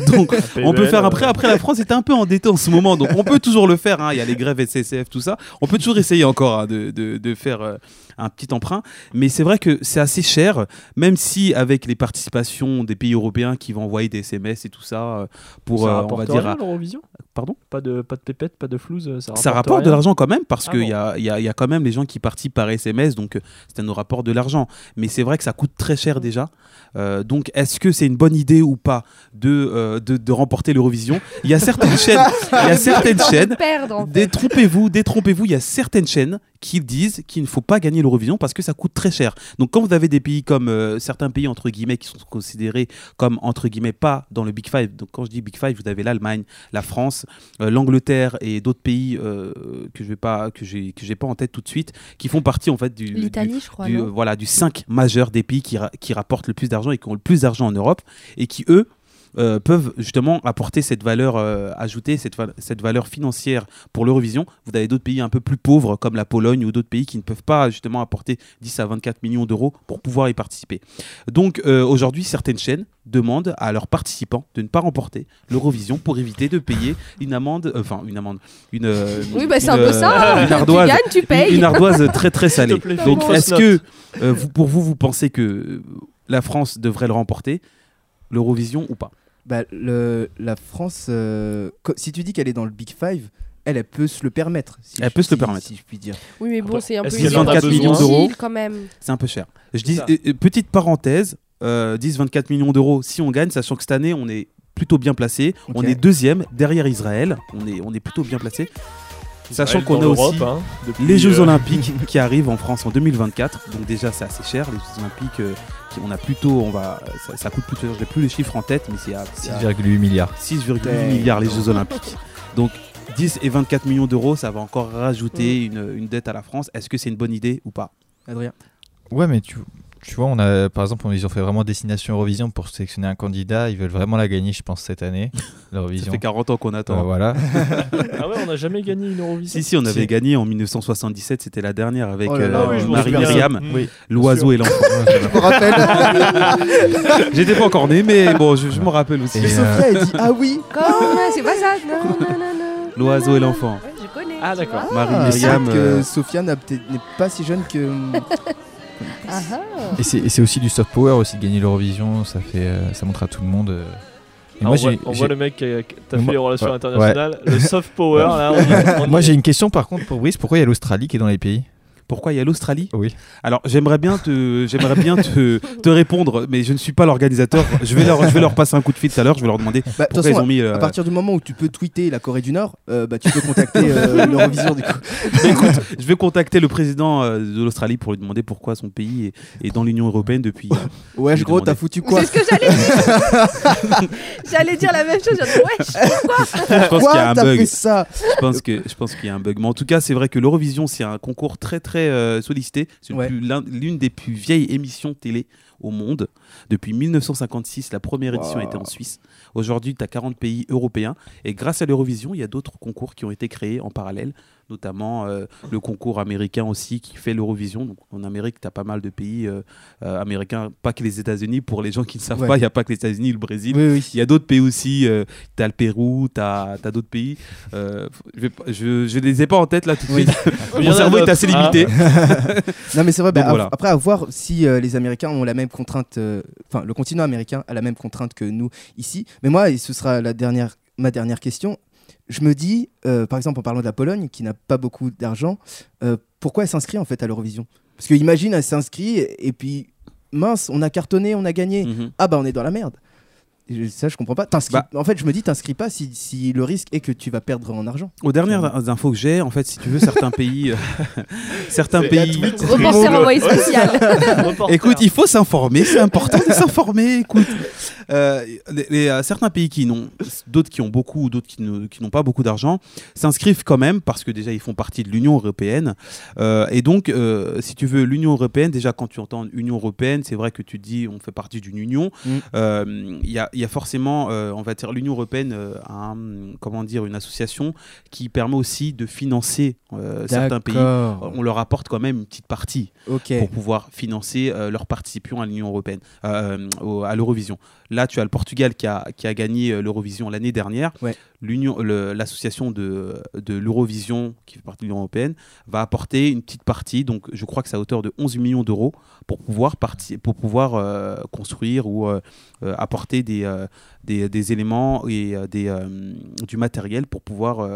Donc, [LAUGHS] on peut PVL, faire euh, après. Après, la France est un peu endettée en ce moment, donc on peut toujours le faire. hein. Il y a les grèves SCF, tout ça. On peut toujours essayer encore hein, de, de- de faire euh, un petit emprunt. Mais c'est vrai que c'est assez cher, même si avec les participations des pays européens qui vont envoyer des SMS et tout ça euh, pour, ça euh, on rapporte va dire, rien, à- l'Eurovision? pardon? Pas de, pas de pépette, pas de flouze, ça rapporte Ça rapporte de l'argent quand même parce Ah qu'il bon. y, a, il y a- il y a quand même les gens qui participent par SMS, donc euh, ça nous rapporte de l'argent. Mais c'est vrai que ça coûte très cher déjà. Euh, donc, est-ce que c'est une bonne idée ou pas de, euh, de, de remporter l'Eurovision? Il y a certaines [LAUGHS] chaînes, il y a certaines chaînes Perdre, en fait. Détrompez-vous, détrompez-vous, il y a certaines chaînes qui disent qu'il ne faut pas gagner l'Eurovision parce que ça coûte très cher. Donc quand vous avez des pays comme euh, certains pays entre guillemets qui sont considérés comme entre guillemets pas dans le Big Five, donc quand je dis Big Five, vous avez l'Allemagne, la France, euh, l'Angleterre et d'autres pays euh, que je vais pas que j'ai que j'ai pas en tête tout de suite, qui font partie en fait du L'Italie, je crois. du, voilà, du 5 majeur des pays qui, ra- qui rapportent le plus d'argent et qui ont le plus d'argent en Europe et qui, eux, euh, peuvent justement apporter cette valeur euh, ajoutée, cette, va- cette valeur financière pour l'Eurovision. Vous avez d'autres pays un peu plus pauvres comme la Pologne ou d'autres pays qui ne peuvent pas justement apporter 10 à 24 millions d'euros pour pouvoir y participer. Donc euh, aujourd'hui, certaines chaînes demandent à leurs participants de ne pas remporter l'Eurovision pour éviter de payer une amende, euh, enfin une amende, une, euh, Oui, bah c'est une, un peu ça. une tu ardoise, gagnes, tu payes. une, une ardoise très très salée. Plaît, Donc une est-ce que euh, vous, pour vous, vous pensez que la France devrait le remporter, l'Eurovision ou pas? Bah, le, la France, euh, si tu dis qu'elle est dans le Big Five, elle, elle peut se le permettre. si Elle je- peut se le permettre. Si je puis dire. Oui, mais bon, c'est un peu est-ce qu'elle en a 24 besoin millions d'euros quand même. C'est un peu cher. Je dis, euh, euh, petite parenthèse, euh, 10-24 millions d'euros si on gagne, sachant que cette année on est plutôt bien placé. On est deuxième derrière Israël. On est, on est plutôt bien placé. Sachant qu'on a aussi hein, les Jeux euh, Olympiques [LAUGHS] qui arrivent en France en 2024. Donc déjà c'est assez cher. Les Jeux Olympiques, euh, qui- on a plutôt, on va, ça, ça coûte plus. Je n'ai plus les chiffres en tête, mais c'est à, c'est à 6,8 milliards. 6,8 Ouais. milliards les Jeux Olympiques. Donc 10 et 24 millions d'euros, ça va encore rajouter une, une dette à la France. Est-ce que c'est une bonne idée ou pas? Adrien? Ouais, mais tu, tu vois, on a, par exemple, ils ont fait vraiment Destination Eurovision pour sélectionner un candidat. Ils veulent vraiment la gagner, je pense, cette année, [LAUGHS] Ça fait 40 ans qu'on Euh, attend. voilà. [LAUGHS] Ah ouais, on n'a jamais gagné une Eurovision. Si, si, on avait Si. gagné en 1977, c'était la dernière avec Oh là là, euh, oui, Marie. Myriam. Oui. l'oiseau et l'enfant. [LAUGHS] Je me rappelle. J'étais pas encore né, mais bon, je, je me rappelle aussi. Et, euh, Sophia, elle dit Ah oui Comment C'est pas ça. Non, non, non, non. L'oiseau et l'enfant. Ouais, je connais. Ah, d'accord. Marie Ah, Myriam. vrai que euh, Sophia n'est pas si jeune que. Et c'est aussi du soft power aussi de gagner l'Eurovision. Ça fait, euh, ça montre à tout le monde. euh. Ah, moi, on, voit, on le mec qui a, fait Moi- les relations ouais. internationales, le soft power là. on moi, j'ai une question par contre pour Brice. Pourquoi il y a l'Australie qui est dans les pays? Pourquoi il y a l'Australie? Oui. Alors j'aimerais bien te, j'aimerais bien te, [LAUGHS] te répondre, mais je ne suis pas l'organisateur. Je vais leur, je vais leur passer un coup de fil tout à l'heure. Je vais leur demander Bah, pourquoi ils ont mis. euh, à partir du moment où tu peux tweeter la Corée du Nord, euh, bah, tu peux contacter euh, [LAUGHS] l'Eurovision du coup. Écoute, je vais contacter le président euh, de l'Australie pour lui demander pourquoi son pays est, est dans l'Union européenne depuis. euh, Ouais, gros, demander. t'as foutu quoi? C'est ce que j'allais dire. [LAUGHS] j'allais dire la même chose. J'allais dire, wesh. je pense Quoi qu'il y a un T'as bug. ça? Je pense que je pense qu'il y a un bug. Mais en tout cas, c'est vrai que l'Eurovision, c'est un concours très très euh, sollicité. C'est Ouais. l'une des plus vieilles émissions télé au monde. Depuis 1956, la première édition Wow. était en Suisse. Aujourd'hui, tu as 40 pays européens. Et grâce à l'Eurovision, il y a d'autres concours qui ont été créés en parallèle, notamment euh, le concours américain aussi qui fait l'Eurovision. Donc, en Amérique, tu as pas mal de pays euh, euh, américains, pas que les États-Unis. Pour les gens qui ne savent Ouais. pas, il n'y a pas que les États-Unis, le Brésil. Oui, oui. Il y a d'autres pays aussi. euh, tu as le Pérou, tu as, d'autres pays. Euh, je, je les ai pas en tête là tout de Oui. suite. [LAUGHS] Mon cerveau est assez limité. [LAUGHS] Non, mais c'est vrai, bah, Donc, à- voilà. après, à voir si euh, les Américains ont la même contrainte, euh, enfin, le continent américain a la même contrainte que nous ici. Mais moi, et ce sera la dernière, ma dernière question, je me dis, euh, par exemple, en parlant de la Pologne, qui n'a pas beaucoup d'argent, euh, pourquoi elle s'inscrit en fait à l'Eurovision? Parce que imagine, elle s'inscrit et, puis, mince, on a cartonné, on a gagné. Mhm. Ah bah, on est dans la merde. Ça, je comprends pas. T'inscris- Bah. En fait, je me dis, t'inscris pas si, si le risque est que tu vas perdre en argent. Aux dernières infos que j'ai, en fait, si tu veux, certains pays, euh, [LAUGHS] certains pays. Repenser à envoyé spécial. [LAUGHS] Reporter. Écoute, il faut s'informer, c'est important de s'informer. Écoute, Euh, les- les, euh, certains pays qui n'ont, d'autres qui ont beaucoup, d'autres qui, n'ont pas beaucoup d'argent, s'inscrivent quand même parce que déjà ils font partie de l'Union européenne. Euh, et donc, euh, si tu veux, l'Union européenne, déjà quand tu entends Union européenne, c'est vrai que tu te dis on fait partie d'une union. Mm. Euh, Il y, a, y a forcément, euh, on va dire, l'Union européenne euh, a un- comment dire, une association qui permet aussi de financer euh, certains pays. On leur apporte quand même une petite partie pour pouvoir financer euh, leur participation à l'Union européenne, au- à l'Eurovision. Là, tu as le Portugal qui a, qui a gagné euh, l'Eurovision l'année dernière. Ouais. L'Union, le- l'association de, de l'Eurovision, qui fait partie de l'Union européenne, va apporter une petite partie, donc je crois que c'est à hauteur de 11 millions d'euros, pour pouvoir, parti- pour pouvoir euh, construire ou euh, euh, apporter des, des, des éléments et des, du matériel pour pouvoir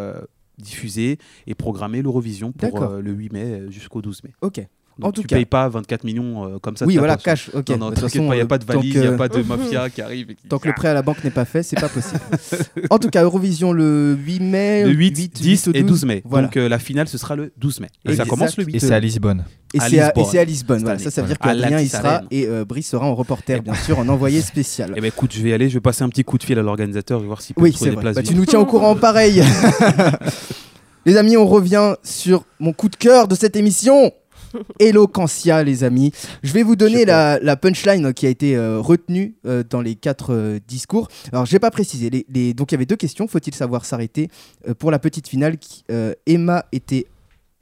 diffuser et programmer l'Eurovision pour le 8 mai jusqu'au 12 mai. Ok. Donc En tout tu cas. payes pas 24 millions euh, comme ça. Oui, voilà, cash. Ok. Non, il n'y a euh, pas de valise, il n'y que- a pas de mafia [LAUGHS] qui arrive. et qui- Tant que le prêt à la banque n'est pas fait, c'est pas possible. [LAUGHS] en tout cas, Eurovision le 8 mai. Le 8, 10 au et 12 mai. Voilà. Donc euh, la finale, ce sera le 12 mai. Et ça commence le 8 Et c'est à Lisbonne. Et à c'est à, et Lisbonne. à Voilà. Ça, ça veut dire À qu'Adrien y sera et euh, Brice sera en reporter, bien sûr, en envoyé spécial. Eh ben écoute, je vais y aller, je vais passer un petit coup de fil à l'organisateur, je vais voir s'il peut Oui, trouver c'est des vrai. places. Bah, tu nous tiens au courant pareil. [LAUGHS] les amis, on revient sur mon coup de cœur de cette émission. [LAUGHS] Eloquentia, les amis. Je vais vous donner la, la punchline qui a été euh, retenue euh, dans les quatre euh, discours. Alors, j'ai pas précisé. Les, les- Donc, il y avait deux questions. Faut-il savoir s'arrêter Euh, pour la petite finale qui, euh, Emma était.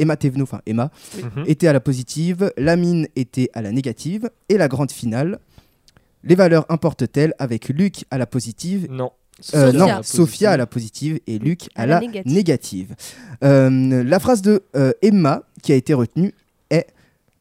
Emma Thévenot, enfin Emma, Mhm. était à la positive, Lamine était à la négative, et la grande finale, les valeurs importent-elles avec Luc à la positive Non. euh, Sophia. non, Sophia à la positive et Luc à, la, négative. Euh, la phrase de euh, Emma qui a été retenue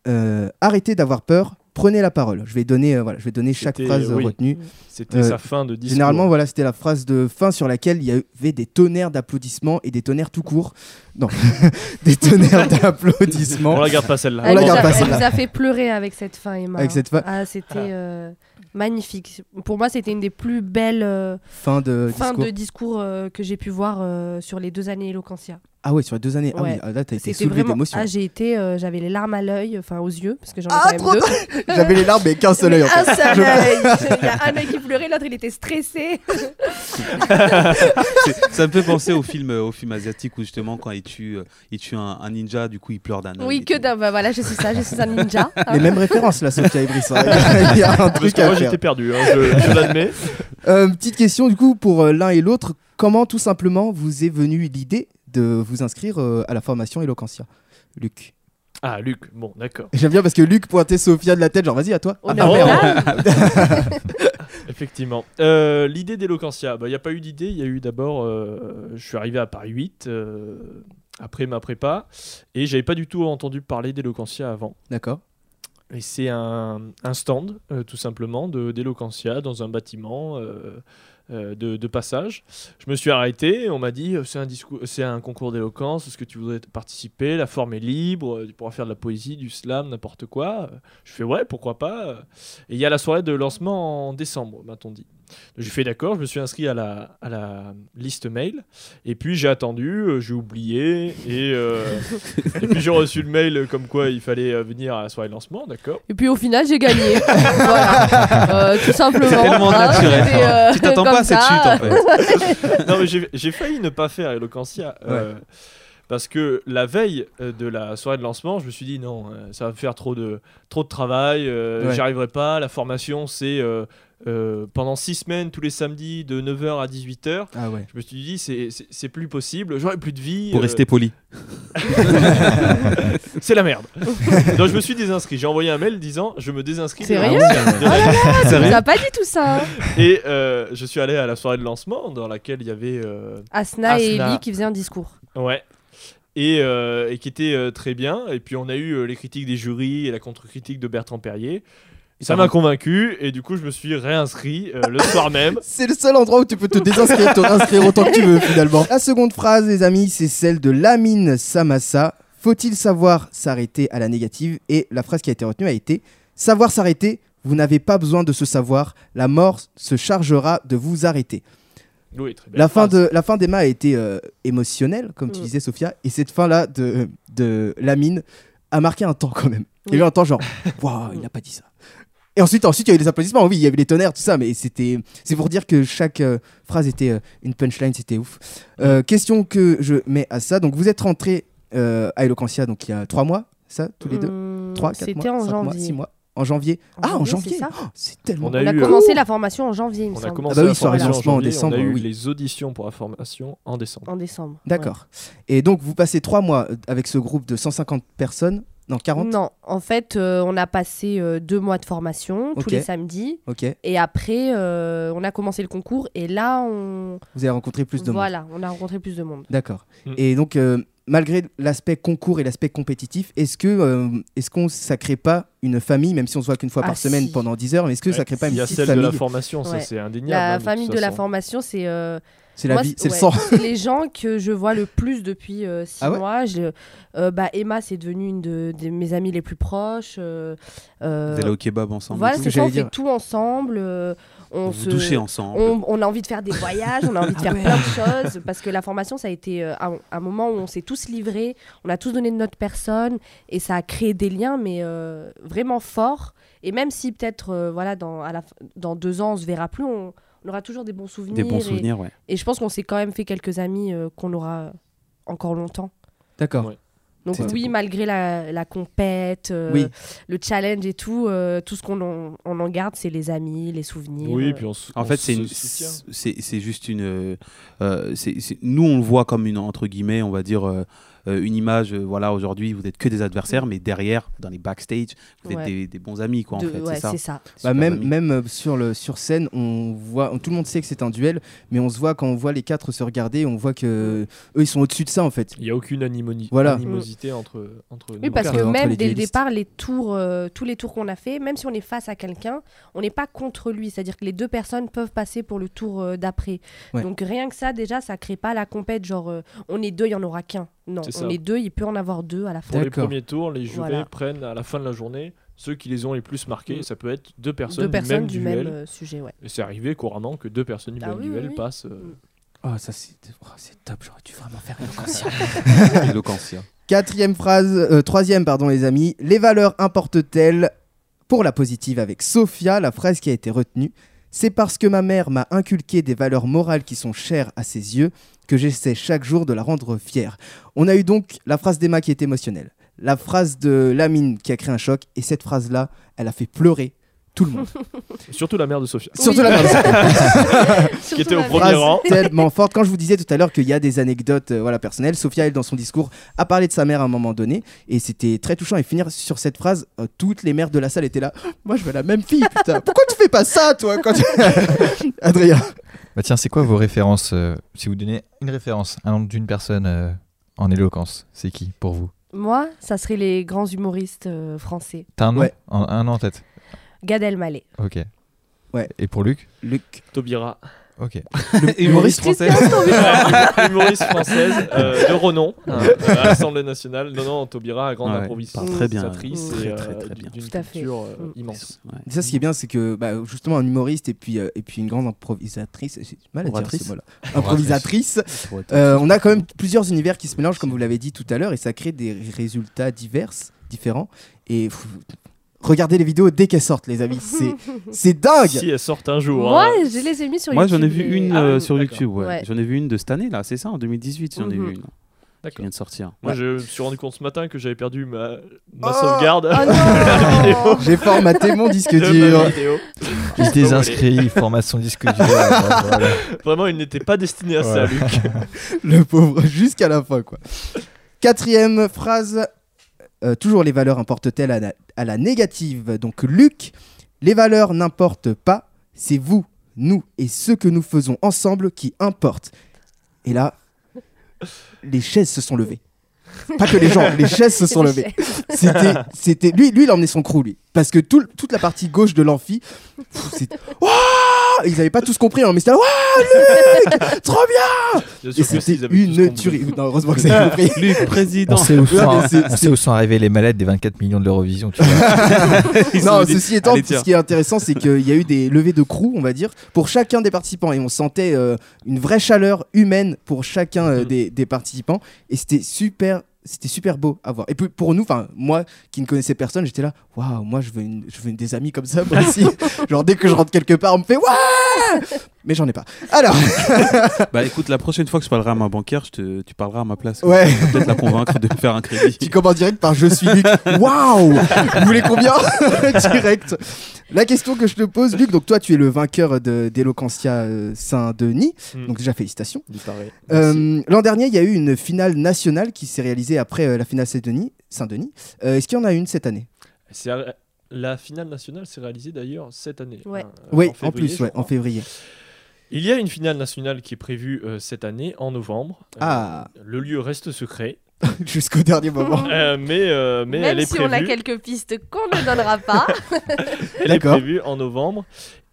euh, arrêtez d'avoir peur, prenez la parole. Je vais donner, euh, voilà, je vais donner chaque phrase euh, oui. retenue. C'était Euh, sa fin de discours. Généralement, voilà, c'était la phrase de fin sur laquelle il y avait des tonnerres d'applaudissements et des tonnerres tout court. Non, [LAUGHS] des tonnerres [LAUGHS] d'applaudissements. On la garde pas celle-là. On la Elle garde nous a- pas, Elle nous a fait pleurer avec cette fin, Emma. Avec cette fin. Ah, c'était euh, magnifique. Pour moi, c'était une des plus belles euh, Fin de fins discours. de discours euh, que j'ai pu voir euh, sur les deux années Eloquentia. Ah ouais, sur les deux années. Ah oui, Ouais. ah là, t'as été C'était soulevé vraiment. d'émotion. Ah, j'ai été. euh, J'avais les larmes à l'œil, enfin aux yeux, parce que j'en ai Ah, quand même trop deux. [LAUGHS] J'avais les larmes, mais qu'un seul œil. en Un fait. seul [LAUGHS] Je- œil. Il y a un œil qui pleurait, l'autre il était stressé. [LAUGHS] C'est- ça me fait penser au film, euh, au film asiatique où justement quand il tue, euh, il tue un, un ninja, du coup il pleure d'un œil. Oui, que tout. d'un. Bah voilà, je suis ça, je suis un ninja. Les mêmes références là, Sophia et Brice. hein. Il y a un Parce truc que à moi faire. j'étais perdu, hein, je, je l'admets. Euh, petite question du coup pour euh, l'un et l'autre. Comment tout simplement vous est venue l'idée de vous inscrire euh, à la formation Eloquentia Luc. Ah, Luc, bon, d'accord. J'aime bien parce que Luc pointait Sophia de la tête, genre vas-y à toi. Oh, Ah, merde. [LAUGHS] Effectivement. Euh, l'idée d'Eloquentia, il n'y a pas eu d'idée, il y a eu d'abord, euh, je suis arrivé à Paris 8, euh, après ma prépa, et j'avais pas du tout entendu parler d'Eloquentia avant. D'accord. Et c'est un, un stand, euh, tout simplement, de- d'Eloquentia dans un bâtiment de, de passage. Je me suis arrêté, on m'a dit euh, c'est un, c'est un concours d'éloquence, est-ce que tu voudrais participer? La forme est libre, euh, tu pourras faire de la poésie, du slam, n'importe quoi. Euh, Je fais ouais, pourquoi pas? Et il y a la soirée de lancement en décembre, m'a-t-on dit. J'ai fait d'accord, je me suis inscrit à la, à la liste mail, et puis j'ai attendu, euh, j'ai oublié, et, euh, [LAUGHS] et puis j'ai reçu le mail comme quoi il fallait euh, venir à la soirée de lancement, d'accord. Et puis au final, j'ai gagné. [LAUGHS] voilà. Euh, tout simplement. C'est tellement hein, naturel. c'était, euh, Tu t'attends pas à cette chute en fait. [LAUGHS] non, mais j'ai j'ai failli ne pas faire Eloquentia. euh, Parce que la veille euh, de la soirée de lancement, je me suis dit non, euh, ça va me faire trop de, trop de travail, euh, Ouais. j'y arriverai pas. La formation, c'est euh, euh, pendant six semaines, tous les samedis, de 9h à 18h. Ah ouais. Je me suis dit, c'est- plus possible, j'aurai plus de vie. Pour euh, rester poli. [LAUGHS] c'est la merde. [LAUGHS] Donc je me suis désinscrit. J'ai envoyé un mail disant, je me désinscris. Sérieux [LAUGHS] Sérieux nous as pas dit tout ça. Et euh, je suis allé à la soirée de lancement dans laquelle il y avait. euh, Asna, et. Ellie qui faisaient un discours. Ouais. Et, euh, et qui était euh, très bien. Et puis on a eu euh, les critiques des jurys et la contre-critique de Bertrand Perrier. Ça m'a convaincu et du coup je me suis réinscrit euh, le soir même. [LAUGHS] C'est le seul endroit où tu peux te désinscrire, te réinscrire autant que tu veux finalement. La seconde phrase, les amis, c'est celle de Lamine Samassa. Faut-il savoir s'arrêter à la négative? Et la phrase qui a été retenue a été Savoir s'arrêter, vous n'avez pas besoin de se savoir, la mort se chargera de vous arrêter. Oui, très bien. La fin de la fin d'Emma a été euh, émotionnelle, comme tu Mm. disais, Sophia, et cette fin-là de, de Lamine a marqué un temps quand même. Il y a eu un temps genre, [LAUGHS] waouh, il n'a pas dit ça. Et ensuite, ensuite, il y a eu des applaudissements. Oui, il y avait les tonnerres, tout ça, mais c'était, c'est pour dire que chaque euh, phrase était euh, une punchline, c'était ouf. Euh, question que je mets à ça. Donc, vous êtes rentré euh, à Eloquentia, donc il y a trois mois, ça, tous les deux, Hum, trois, quatre mois, C'était en cinq mois, janvier. six mois, en janvier? En ah, en janvier, janvier. c'est ça Oh, c'est tellement. On On a a, eu, euh, commencé la formation en janvier, il me On a semble. commencé Ah bah oui, la formation en janvier, décembre, On a eu oui. les auditions pour la formation en décembre. En décembre. D'accord. Et donc, vous passez trois mois avec ce groupe de 150 personnes, non Ouais. 40. Non, en fait, euh, on a passé euh, deux mois de formation Ok. tous les samedis. Ok. Et après, euh, on a commencé le concours. Et là, on. Vous avez rencontré plus de monde. voilà, on a rencontré plus de monde. D'accord. Mm. Et donc, euh, malgré l'aspect concours et l'aspect compétitif, est-ce que euh, est-ce qu'on ça crée pas une famille, même si on se voit qu'une fois Ah, par semaine si. pendant 10 heures, mais est-ce que ça crée pas Il une y a petite celle de la formation, ça Ouais. c'est indéniable. La hein, famille de la façon. formation, c'est. euh, C'est la Moi, vie, c'est le sang. C'est les gens que je vois le plus depuis euh, six Ah ouais mois. Je- euh, bah, Emma, c'est devenue une de, de mes amies les plus proches. euh, euh, Vous allez au kebab ensemble. voilà, c'est ça, on j'allais fait dire. tout ensemble. euh, on vous se... douchez ensemble. On, on a envie de faire des voyages, on a envie de Ah faire ouais. plein de choses, parce que la formation, ça a été euh, un, un moment où on s'est tous livrés, on a tous donné de notre personne, et ça a créé des liens, mais euh, vraiment forts. Et même si peut-être, euh, voilà, dans, à la, fin- dans deux ans, on se verra plus, on, on aura toujours des bons souvenirs. Des bons et- souvenirs, ouais. Et, je pense qu'on s'est quand même fait quelques amis euh, qu'on aura encore longtemps. D'accord. Ouais. Donc oui, beau. malgré la, la compète, euh, Oui. le challenge et tout, euh, tout ce qu'on en, on en garde, c'est les amis, les souvenirs. Oui, puis on se- En on fait, c'est juste une. c'est- nous, on le voit comme une entre guillemets, on va dire euh, une image. euh, voilà, aujourd'hui, vous êtes que des adversaires, mais derrière, dans les backstage, vous êtes Ouais. des, des bons amis, quoi. De- en fait, ouais, c'est ça. Bah, même même euh, sur, le, sur scène, on voit, tout le monde sait que c'est un duel, mais on se voit quand on voit les quatre se regarder, on voit que eux ils sont au-dessus de ça en fait. Il n'y a aucune animoni- Voilà. animosité entre, entre Oui, nous. parce que même dès le départ, les tours, euh, tous les tours qu'on a fait, même si on est face à quelqu'un, on n'est pas contre lui. C'est-à-dire que les deux personnes peuvent passer pour le tour euh, d'après. Ouais. Donc rien que ça, déjà, ça crée pas la compète. Genre, euh, on est deux, il y en aura qu'un. Non, ça. est deux, il peut en avoir deux à la fin. Pour les premiers tours, les jurés Voilà. prennent à la fin de la journée ceux qui les ont les plus marqués. Mm. Ça peut être deux personnes, Deux personnes du même même duel. euh, sujet, ouais. Et c'est arrivé couramment que deux personnes du Ah même oui, duel oui. passent. euh, Oh, ça c'est oh, c'est top, j'aurais dû vraiment faire une Éloquentia. [LAUGHS] [LAUGHS] Quatrième phrase, euh, troisième, pardon, les amis. Les valeurs importent-elles Pour la positive avec Sophia, la phrase qui a été retenue. C'est parce que ma mère m'a inculqué des valeurs morales qui sont chères à ses yeux que j'essaie chaque jour de la rendre fière. On a eu donc la phrase d'Emma qui est émotionnelle, la phrase de Lamine qui a créé un choc, et cette phrase-là, elle a fait pleurer tout le monde. [LAUGHS] Surtout la mère de Sophia. Surtout Oui. la mère. [LAUGHS] Qui était au premier rang. [LAUGHS] tellement forte. Quand je vous disais tout à l'heure qu'il y a des anecdotes euh, voilà, personnelles, Sophia, elle, dans son discours, a parlé de sa mère à un moment donné. Et c'était très touchant. Et finir sur cette phrase, euh, toutes les mères de la salle étaient là. Moi, je veux la même fille, putain. Pourquoi tu fais pas ça, toi quand tu- Adrien. Bah tiens, c'est quoi vos références euh, Si vous donnez une référence, un nom d'une personne euh, en éloquence, c'est qui pour vous? Moi, ça serait les grands humoristes euh, français. T'as un nom? Ouais. En- Un nom en tête? Gad Elmaleh. Ok. Ouais. Et pour Luc Luc. Taubira. Ok. [LAUGHS] Humoriste français. humoriste française euh, de renom hein, euh, à l'Assemblée nationale. Non, non, Taubira, grande Ouais, improvisatrice très bien. Très, très, euh, très bien. d'une Tout à fait. culture euh, Mm. immense. Ouais. Ça, ce qui est bien, c'est que bah, justement, un humoriste et puis, euh, et puis une grande improvisatrice. J'ai du mal à dire Oratrice. ce mot-là. Improvisatrice. Euh, on a quand même plusieurs univers qui se mélangent, comme vous l'avez dit tout à l'heure, et ça crée des résultats divers, différents. Et pff, regardez les vidéos dès qu'elles sortent, les amis. C'est, [LAUGHS] c'est dingue! Si elle sort un jour. Moi, hein. je les ai mis sur Moi, YouTube. j'en ai vu une Ah, euh, sur. YouTube. ouais. Ouais. J'en ai vu une de cette année, là, c'est ça En 2018, j'en ai Mhm. vu une. Qui D'accord. vient de sortir. Moi, Ouais. je me suis rendu compte ce matin que j'avais perdu ma, ma Oh sauvegarde. Oh [LAUGHS] J'ai formaté mon disque dur. vidéo. Il désinscrit, il format son disque dur. voilà. Vraiment, il n'était pas destiné à ça. Luc. [LAUGHS] Le pauvre, jusqu'à la fin, quoi. Quatrième phrase. Euh, toujours les valeurs importent-elles à la, à la négative? Donc, Luc, les valeurs n'importent pas. C'est vous, nous et ce que nous faisons ensemble qui importent. Et là, les chaises se sont levées. Pas que les gens, les chaises se sont levées. C'était, c'était, lui, lui, il a emmené son crew, lui. Parce que tout, toute la partie gauche de l'amphi, c'est, Ouah [LAUGHS] ils avaient pas tous compris, hein, mais c'était là, Ouah, Luc, [LAUGHS] trop bien! Bien Et sûr que si, c'était ils avaient tous une compris. tuerie. Non, heureusement que ça a compris. Luc, président. On sait où Ouais, sont, mais c'est- on sait où sont arrivées les mallettes des 24 millions de l'Eurovision. Tu vois. [LAUGHS] Ils non, ont dit, ceci étant, allez, tiens. ce qui est intéressant, c'est qu'il y a eu des levées de crew, on va dire, pour chacun des participants. Et on sentait euh, une vraie chaleur humaine pour chacun euh, des, des participants. Et c'était super. C'était super beau à voir. Et puis pour nous, enfin moi qui ne connaissais personne, j'étais là, waouh, moi je veux, une, je veux une des amis comme ça, moi aussi. [LAUGHS] Genre dès que je rentre quelque part, on me fait waouh Mais j'en ai pas. Alors, [LAUGHS] Bah écoute, la prochaine fois que je parlerai à ma banquière, je te, tu parleras à ma place. Ouais. Peut-être la convaincre de me faire un crédit. [LAUGHS] tu commences direct par je suis Luc. Waouh Vous voulez combien? Direct. La question que je te pose, Luc, donc toi tu es le vainqueur de- d'Eloquentia euh, Saint-Denis. Mm. Donc déjà félicitations. Euh, L'an dernier, il y a eu une finale nationale qui s'est réalisée après euh, la finale Saint-Denis. Saint-Denis. Euh, Est-ce qu'il y en a une cette année? La finale nationale s'est réalisée d'ailleurs cette année. Ouais. hein, euh, Oui, en, février, plus, je ouais, en février. Il y a une finale nationale qui est prévue euh, cette année en novembre. Euh, Ah. le lieu reste secret. [LAUGHS] Jusqu'au dernier moment. Euh, mais euh, mais Même elle est si prévue. on a quelques pistes qu'on ne donnera pas. [LAUGHS] [LAUGHS] Elle est D'accord. prévue en novembre.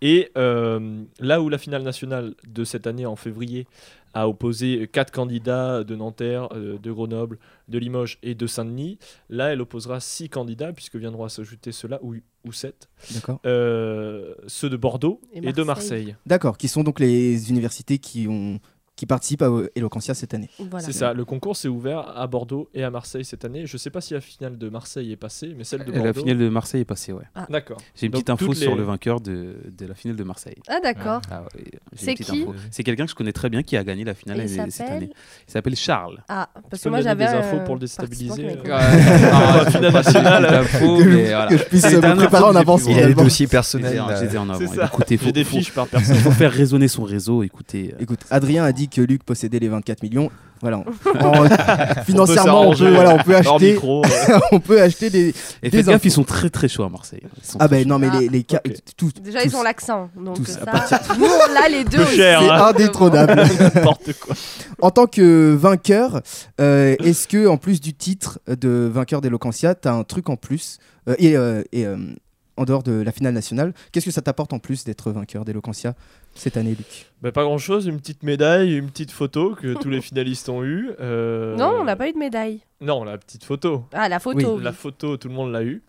Et euh, là où la finale nationale de cette année, en février, a opposé quatre candidats de Nanterre, de Grenoble, de Limoges et de Saint-Denis, là, elle opposera six candidats, puisque viendront à s'ajouter ceux-là, ou, ou sept, D'accord. euh, ceux de Bordeaux Et et, de Marseille. Marseille. D'accord, qui sont donc les universités qui, ont, qui participent à Eloquentia cette année. Voilà. C'est ça, le concours s'est ouvert à Bordeaux et à Marseille cette année. Je sais pas si la finale de Marseille est passée, mais celle de Bordeaux. La finale de Marseille est passée, ouais. D'accord. J'ai une Donc, petite info sur les- le vainqueur de, de la finale de Marseille. Ah d'accord. Ah ouais, C'est qui info. C'est quelqu'un que je connais très bien qui a gagné la finale Et cette s'appelle année. Il s'appelle Charles. Ah, parce que moi j'avais des infos un pour le participant déstabiliser, euh, [LAUGHS] la finale je- [LAUGHS] mais voilà. que je puisse C'est me préparer en avance, Il y a les Finalement. dossiers J'étais personnels. en- là. j'étais en avant. Écoutez, faut, J'ai des faut- fiches par Il faut faire résonner son réseau. Écoutez, euh, Écoute, Adrien a dit que Luc possédait les 24 millions. Voilà. [LAUGHS] En- financièrement, on peut, voilà, on peut acheter, micro, [LAUGHS] euh, on peut acheter des. et des gaffe, ils sont très très chauds à Marseille. Ah ben non, mais Ah, les, les cas, ok. tout- Déjà tous. ils ont l'accent, donc Tous. ça. Nous on l'a les deux. C'est hein. indétrônable. [LAUGHS] n'importe quoi. En tant que vainqueur, euh, est-ce que en plus du titre de vainqueur d'Eloquentia, t'as un truc en plus euh, et, euh, et, euh, en dehors de la finale nationale, qu'est-ce que ça t'apporte en plus d'être vainqueur d'Eloquentia cette année, Luc? Bah, pas grand chose, une petite médaille, une petite photo que tous les [LAUGHS] finalistes ont eu. euh, Non, on n'a pas eu de médaille. Non, la petite photo. Ah la photo. oui. La photo, tout le monde l'a eu.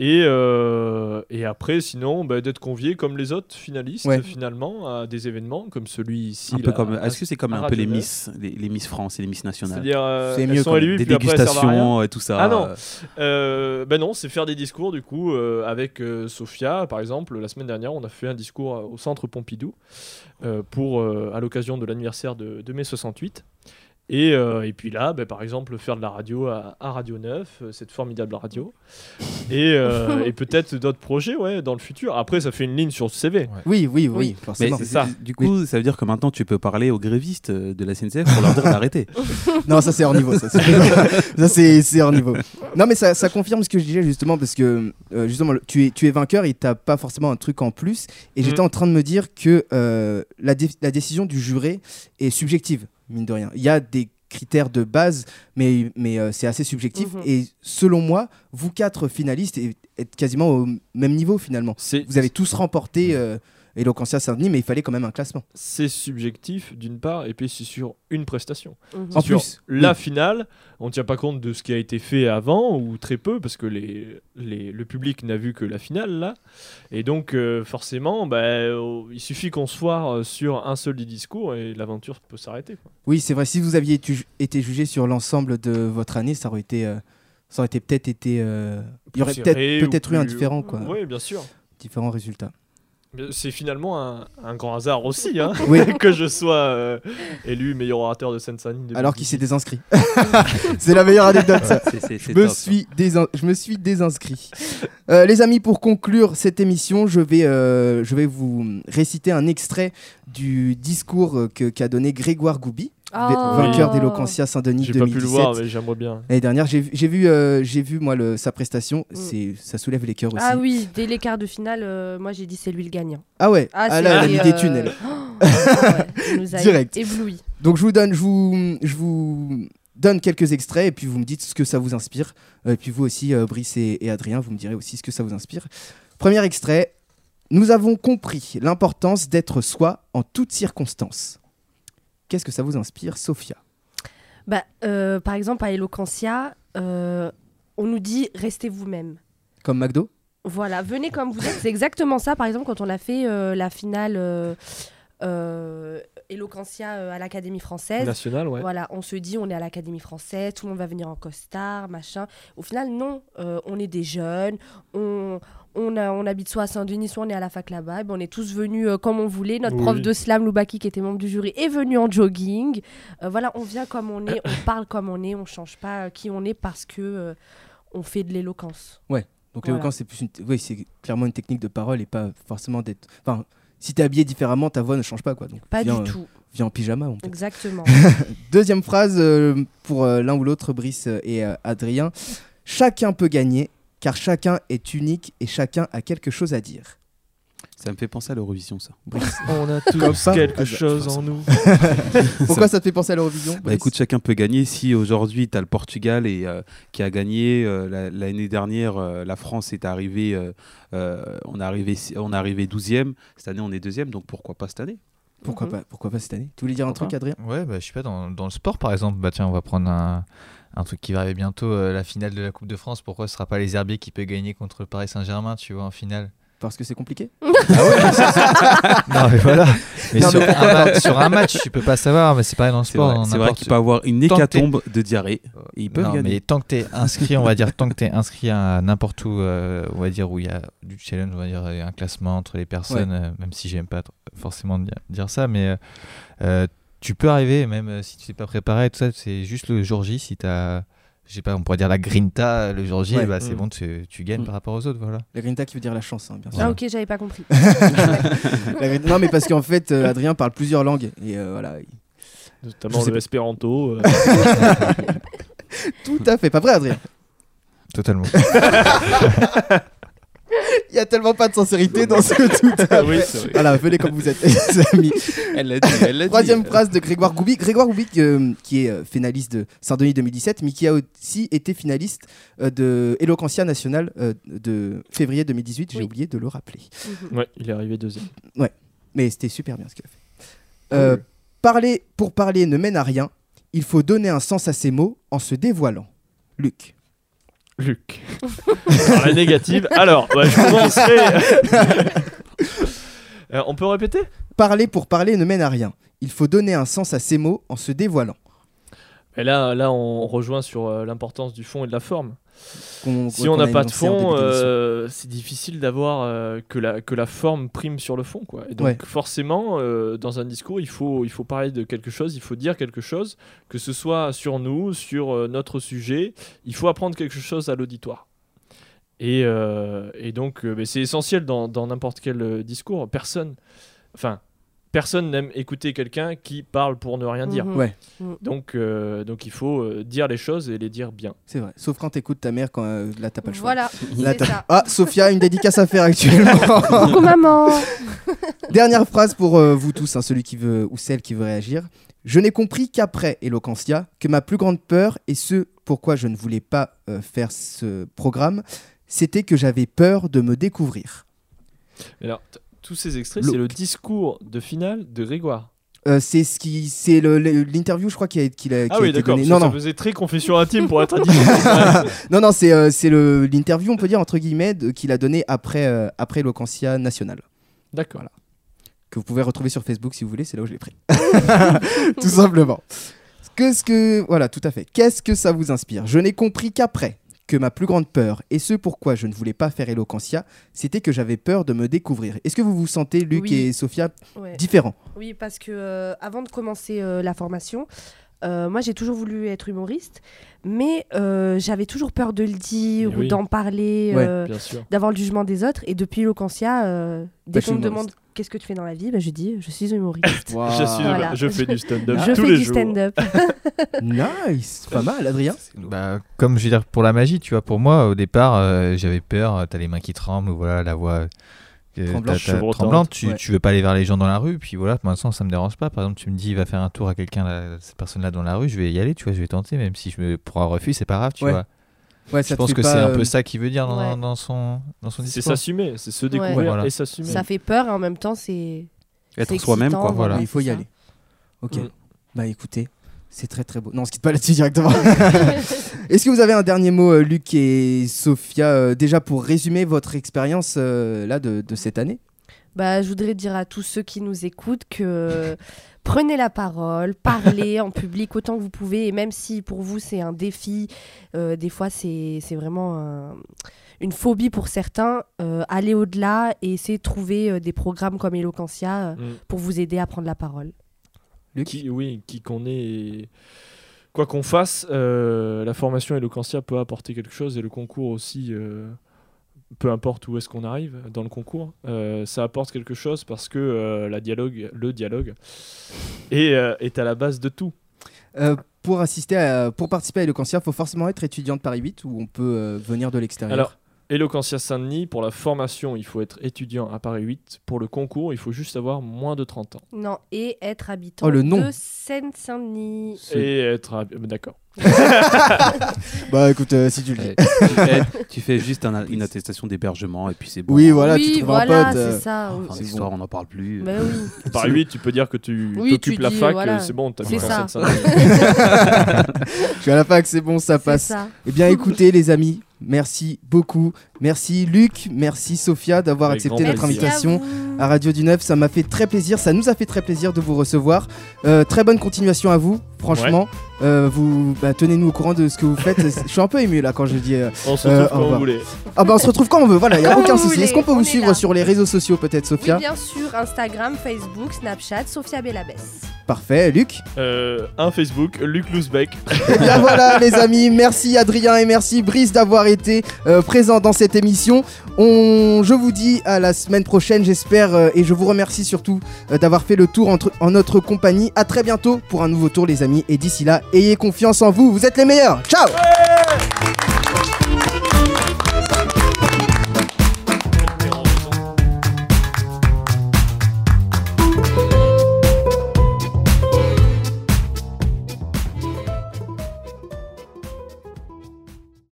Et, euh, et après, sinon, bah, d'être convié comme les autres finalistes, Ouais. finalement, à des événements comme celui-ci. Un peu là, comme. à- Est-ce que c'est comme un peu les Miss, les, les Miss France et les Miss nationales C'est-à-dire, euh, elles mieux sont élues, Des dégustations et tout ça. Ah non. euh, Euh, ben non, c'est faire des discours du coup euh, avec euh, Sophia par exemple. La semaine dernière, on a fait un discours euh, au centre Pompidou euh, pour euh, à l'occasion de l'anniversaire de, de mai 68. Et, euh, et puis là, ben, par exemple, faire de la radio à, à Radio 9, euh, cette formidable radio. Et, euh, [LAUGHS] et peut-être d'autres projets ouais, dans le futur. Après, ça fait une ligne sur le CV. Oui, oui, oui, Oui. Mais forcément. c'est ça. Du coup, ça veut dire que maintenant tu peux parler aux grévistes de la SNCF pour leur dire d'arrêter. [LAUGHS] Non, ça c'est hors niveau. Ça, [LAUGHS] c'est- hors niveau. Non, mais ça, ça confirme ce que je disais justement parce que euh, justement tu es, tu es vainqueur et t'as pas forcément un truc en plus. Et j'étais Mm. en train de me dire que euh, la, dé- la décision du juré est subjective, mine de rien. Il y a des critères de base, mais, mais euh, c'est assez subjectif. Mhm. Et selon moi, vous quatre finalistes êtes- quasiment au même niveau finalement. C'est Vous avez tous remporté euh, Eloquentia Saint-Denis, mais il fallait quand même un classement. c'est subjectif d'une part, et puis c'est sur une prestation. Mhm. En sur plus, la oui. finale, on ne tient pas compte de ce qui a été fait avant, ou très peu, parce que les, les- le public n'a vu que la finale, là. Et donc, euh, forcément, bah, euh, il suffit qu'on se foire euh, sur un seul des discours, et l'aventure peut s'arrêter. Oui, c'est vrai. Si vous aviez tu- été jugé sur l'ensemble de votre année, ça aurait été, euh, ça aurait été peut-être été, euh, il y aurait peut-être ou peut-être eu un différent quoi, Oui, bien sûr. différents résultats. C'est finalement un, un grand hasard aussi, hein, [LAUGHS] Oui. [LAUGHS] que je sois euh, élu meilleur orateur de Seine-Saint-Denis. Alors qu'il s'est 2018. désinscrit. [LAUGHS] c'est la meilleure anecdote. Je me, top, suis désin- je me suis désinscrit. Euh, les amis, pour conclure cette émission, je vais, euh, je vais vous réciter un extrait du discours que- qu'a donné Grégoire Goubi, Oh. vainqueur d'Eloquentia Saint-Denis J'ai pas pu 2017. le voir, mais j'aimerais bien. L'année dernière, j'ai vu- j'ai vu, euh, j'ai vu moi le, sa prestation, Mm. c'est, ça soulève les cœurs aussi. Ah oui, dès les quarts de finale, euh, moi j'ai dit c'est lui le gagnant. Ah ouais, Ah, ah, c'est là, elle a mis des euh. [GASPS] [LAUGHS] Ah ouais, il nous a Direct. ébloui. Donc je vous donne, je vous, je vous donne quelques extraits et puis vous me dites ce que ça vous inspire. Et puis vous aussi, euh, Brice et, et Adrien, vous me direz aussi ce que ça vous inspire. Premier extrait. Nous avons compris l'importance d'être soi en toutes circonstances. Qu'est-ce que ça vous inspire, Sophia? Bah, euh, par exemple, à Eloquentia, euh, on nous dit restez vous-même. Comme McDo? Voilà, venez comme vous êtes. C'est exactement ça, par exemple, quand on a fait euh, la finale euh, euh, Eloquentia euh, à l'Académie française. National, ouais. Voilà, on se dit on est à l'Académie française, tout le monde va venir en costard, machin. Au final, non, euh, on est des jeunes, on, on, a- on habite soit à Saint-Denis, soit on est à la fac là-bas. Et ben, on est tous venus euh, comme on voulait. Notre Oui. prof de slam, Loubaki, qui était membre du jury, est venu en jogging. Euh, voilà, on vient comme on est, on [COUGHS] parle comme on est, on change pas euh, qui on est parce que euh, on fait de l'éloquence. Donc Voilà. l'éloquence, c'est plus une... oui, c'est clairement une technique de parole et pas forcément d'être. Enfin, si t'es habillé différemment, ta voix ne change pas quoi. Donc Pas viens, du tout, viens en pyjama. on peut- exactement. [LAUGHS] Deuxième phrase pour l'un ou l'autre, Brice et Adrien. Chacun peut gagner, car chacun est unique et chacun a quelque chose à dire. Ça me fait penser à l'Eurovision, ça. [LAUGHS] On a tous quelque Ah, chose en nous. [LAUGHS] Pourquoi ça te fait penser à l'Eurovision Bah écoute, chacun peut gagner. Si aujourd'hui tu as le Portugal et, euh, qui a gagné euh, la- l'année dernière, euh, la France est arrivée, euh, euh, on est arrivé, on est arrivé 12e. Cette année, on est deuxième, donc pourquoi pas cette année? Pourquoi Mhm. pas Pourquoi pas cette année? Tu voulais dire un Pourquoi truc, Adrien? Ouais, bah, je sais pas, dans, dans le sport par exemple, bah tiens, on va prendre un, un truc qui va arriver bientôt, euh, la finale de la Coupe de France. Pourquoi ce sera pas les Herbiers qui peut gagner contre le Paris Saint-Germain, tu vois, en finale? Parce que c'est compliqué [LAUGHS] [LAUGHS] Non, mais voilà. Mais Non, sur, mais- un sur un match, tu peux pas savoir, mais c'est pareil dans le sport. c'est vrai n'importe- qu'il peut avoir une t'es- hécatombe de diarrhée. Et ils peuvent non, gagner. mais tant que tu es inscrit, on va dire, tant que tu es inscrit à n'importe où, euh, on va dire, où il y a du challenge, on va dire, un classement entre les personnes, euh, même si j'aime pas forcément dire, dire ça, mais euh, euh, tu peux arriver, même euh, si tu t'es pas préparé, tout ça, c'est juste le jour J, si tu as, je sais pas, on pourrait dire la grinta le jour J, Ouais. bah, c'est Mm. bon, tu, tu gagnes Mm. par rapport aux autres, voilà. La grinta qui veut dire la chance, hein, bien sûr. Ah ok, j'avais pas compris. [LAUGHS] La grinta- Non, mais parce qu'en fait, euh, Adrien parle plusieurs langues. Et euh, voilà. il- Notamment Je sais le pas. espéranto. euh. [LAUGHS] Tout à fait. Pas vrai, Adrien? Totalement. [LAUGHS] [LAUGHS] Il y a tellement pas de sincérité dans ce tout à [LAUGHS] oui, vrai. Voilà, venez comme vous êtes, [LAUGHS] les amis. Elle l'a dit, elle l'a dit. Troisième phrase de Grégoire Goubi. Grégoire Goubi, euh, qui est euh, finaliste de Saint-Denis 2017, mais qui a aussi été finaliste euh, de Eloquentia National euh, de février 2018. J'ai Oui. oublié de le rappeler. Mhm. Ouais, il est arrivé deuxième. Mais c'était super bien ce qu'il a fait. Euh, Parler pour parler ne mène à rien. Il faut donner un sens à ses mots en se dévoilant. Luc. Luc. Alors, la négative. Alors, ouais, je commencerai. [LAUGHS] Euh, on peut répéter? Parler pour parler ne mène à rien. Il faut donner un sens à ses mots en se dévoilant. Et là, là, on rejoint sur euh, l'importance du fond et de la forme. Si on n'a pas de fond, euh, c'est difficile d'avoir euh, que, la, que la forme prime sur le fond. Quoi. Et donc Ouais. forcément, euh, dans un discours, il faut, il faut parler de quelque chose, il faut dire quelque chose, que ce soit sur nous, sur notre sujet, il faut apprendre quelque chose à l'auditoire. Et, et donc, mais c'est essentiel dans dans n'importe quel discours. Personne, enfin, personne n'aime écouter quelqu'un qui parle pour ne rien dire. Mhm. Ouais. Donc, euh, donc il faut euh, dire les choses et les dire bien. C'est vrai. Sauf quand t'écoutes ta mère, quand euh, là t'as pas le choix. Voilà, Là, ça. Ah, Sophia, une dédicace à faire actuellement. Coucou maman [LAUGHS] Dernière phrase pour euh, vous tous, hein, celui qui veut ou celle qui veut réagir. Je n'ai compris qu'après Eloquentia que ma plus grande peur et ce pourquoi je ne voulais pas euh, faire ce programme, c'était que j'avais peur de me découvrir. Alors, tous ces extraits, c'est le discours de finale de Grégoire. Euh, c'est ce qui, c'est l'interview, je crois, qui a, qu'il a, qui Ah a oui, été d'accord. donnée. Non, non, Ça faisait très confession intime pour être [LAUGHS] non, non, c'est, euh, c'est le, l'interview, on peut dire entre guillemets, qu'il a donné après, euh, après nationale. D'accord. que vous pouvez retrouver sur Facebook si vous voulez, c'est là où je l'ai pris. [LAUGHS] tout simplement. Qu'est-ce que voilà, tout à fait. Qu'est-ce que ça vous inspire? Je n'ai compris qu'après que ma plus grande peur et ce pourquoi je ne voulais pas faire Eloquentia, c'était que j'avais peur de me découvrir. Est-ce que vous vous sentez Luc Oui. et Sophia Ouais. différents? Oui, parce que euh, avant de commencer euh, la formation, euh, moi j'ai toujours voulu être humoriste, mais euh, j'avais toujours peur de le dire Mais ou oui. d'en parler, Ouais, euh, d'avoir le jugement des autres. Et depuis euh, Bah, dès je qu'on me demande. Qu'est-ce que tu fais dans la vie, bah, je dis je suis humoriste. [LAUGHS] Je, suis, Voilà. je fais du stand-up je tous fais les du jours. stand-up. [LAUGHS] Nice, pas mal, Adrien. Bah, comme je veux dire pour la magie, tu vois, pour moi au départ, euh, j'avais peur, euh, t'as les mains qui tremblent, ou voilà, la voix euh, Tremblante. t'as- t'as- Chevrotante. tremblante, tu, Ouais. tu veux pas aller vers les gens dans la rue, puis voilà, pour l'instant ça me dérange pas. Par exemple, tu me dis, va faire un tour à quelqu'un, là, cette personne-là dans la rue, je vais y aller, tu vois, je vais tenter, même si je me pour un refus, c'est pas grave, tu Ouais. vois. Ouais, Je pense que c'est un euh, peu ça qu'il veut dire dans, Ouais. dans son, dans son C'est discours. s'assumer, c'est se Ouais. découvrir Voilà. et s'assumer. Ça fait peur et en même temps c'est. Être c'est soi-même, quoi. voilà. il faut y c'est ça. aller. Ok. Mm. Bah écoutez, c'est très très beau. Non, on se quitte pas là-dessus directement. [LAUGHS] [LAUGHS] Est-ce que vous avez un dernier mot, euh, Luc et Sophia, euh, déjà pour résumer votre expérience euh, là de, de cette année? Bah, je voudrais dire à tous ceux qui nous écoutent que prenez la parole, parlez en [LAUGHS] public autant que vous pouvez. Et même si pour vous c'est un défi, euh, des fois c'est c'est vraiment un- une phobie pour certains, euh, allez au-delà et essayez de trouver euh, des programmes comme Eloquentia euh, Mm. pour vous aider à prendre la parole. Luc Qui, oui, qui qu'on est. Quoi qu'on fasse, euh, la formation Eloquentia peut apporter quelque chose et le concours aussi, euh, peu importe où est-ce qu'on arrive dans le concours, euh, ça apporte quelque chose parce que euh, la dialogue, le dialogue est, euh, est à la base de tout. Pour, assister à- pour participer à Eloquentia, il faut forcément être étudiant de Paris 8 ou on peut venir de l'extérieur? Eloquentia Saint-Denis, pour la formation, il faut être étudiant à Paris 8. Pour le concours, il faut juste avoir moins de 30 ans. Non, et être habitant Oh, le nom. de Seine-Saint-Denis. Et être. hab- euh, D'accord. [LAUGHS] Bah écoute, euh, si tu le dis. Eh, tu, fais, tu fais juste un- une attestation d'hébergement et puis c'est bon. Oui, voilà, oui, tu trouves voilà, un pote. c'est euh, ça. Enfin, c'est l'histoire, on n'en parle plus. Bah oui. Paris 8, tu peux dire que tu Oui, t'occupes tu la dis, fac, voilà. euh, c'est bon, t'as C'est mis ça. [LAUGHS] Je suis à la fac, c'est bon, ça C'est passe. ça. Eh bien, écoutez, les amis, merci beaucoup. Merci Luc, merci Sophia d'avoir accepté notre plaisir. Merci à invitation à Radio du Neuf. Ça m'a fait très plaisir, ça nous a fait très plaisir de vous recevoir. Euh, très bonne continuation à vous, franchement. Euh, vous bah, tenez-nous au courant de ce que vous faites. [LAUGHS] Je suis un peu ému là quand je dis. euh, On se retrouve quand vous revoir. voulez. Ah bah on se retrouve quand on veut. Voilà, il y a aucun souci. Est-ce qu'on peut on vous suivre là. sur les réseaux sociaux peut-être, Sophia Oui, bien sûr, Instagram, Facebook, Snapchat, Sophia Bellabès. Parfait, Luc. Euh, un Facebook, Luc Lousbeck. Et [LAUGHS] bien voilà les amis, merci Adrien et merci Brice d'avoir été euh, présents dans cette émission. On, je vous dis à la semaine prochaine j'espère euh, et je vous remercie surtout euh, d'avoir fait le tour entre- en notre compagnie. À très bientôt pour un nouveau tour les amis et d'ici là ayez confiance en vous, vous êtes les meilleurs. Ciao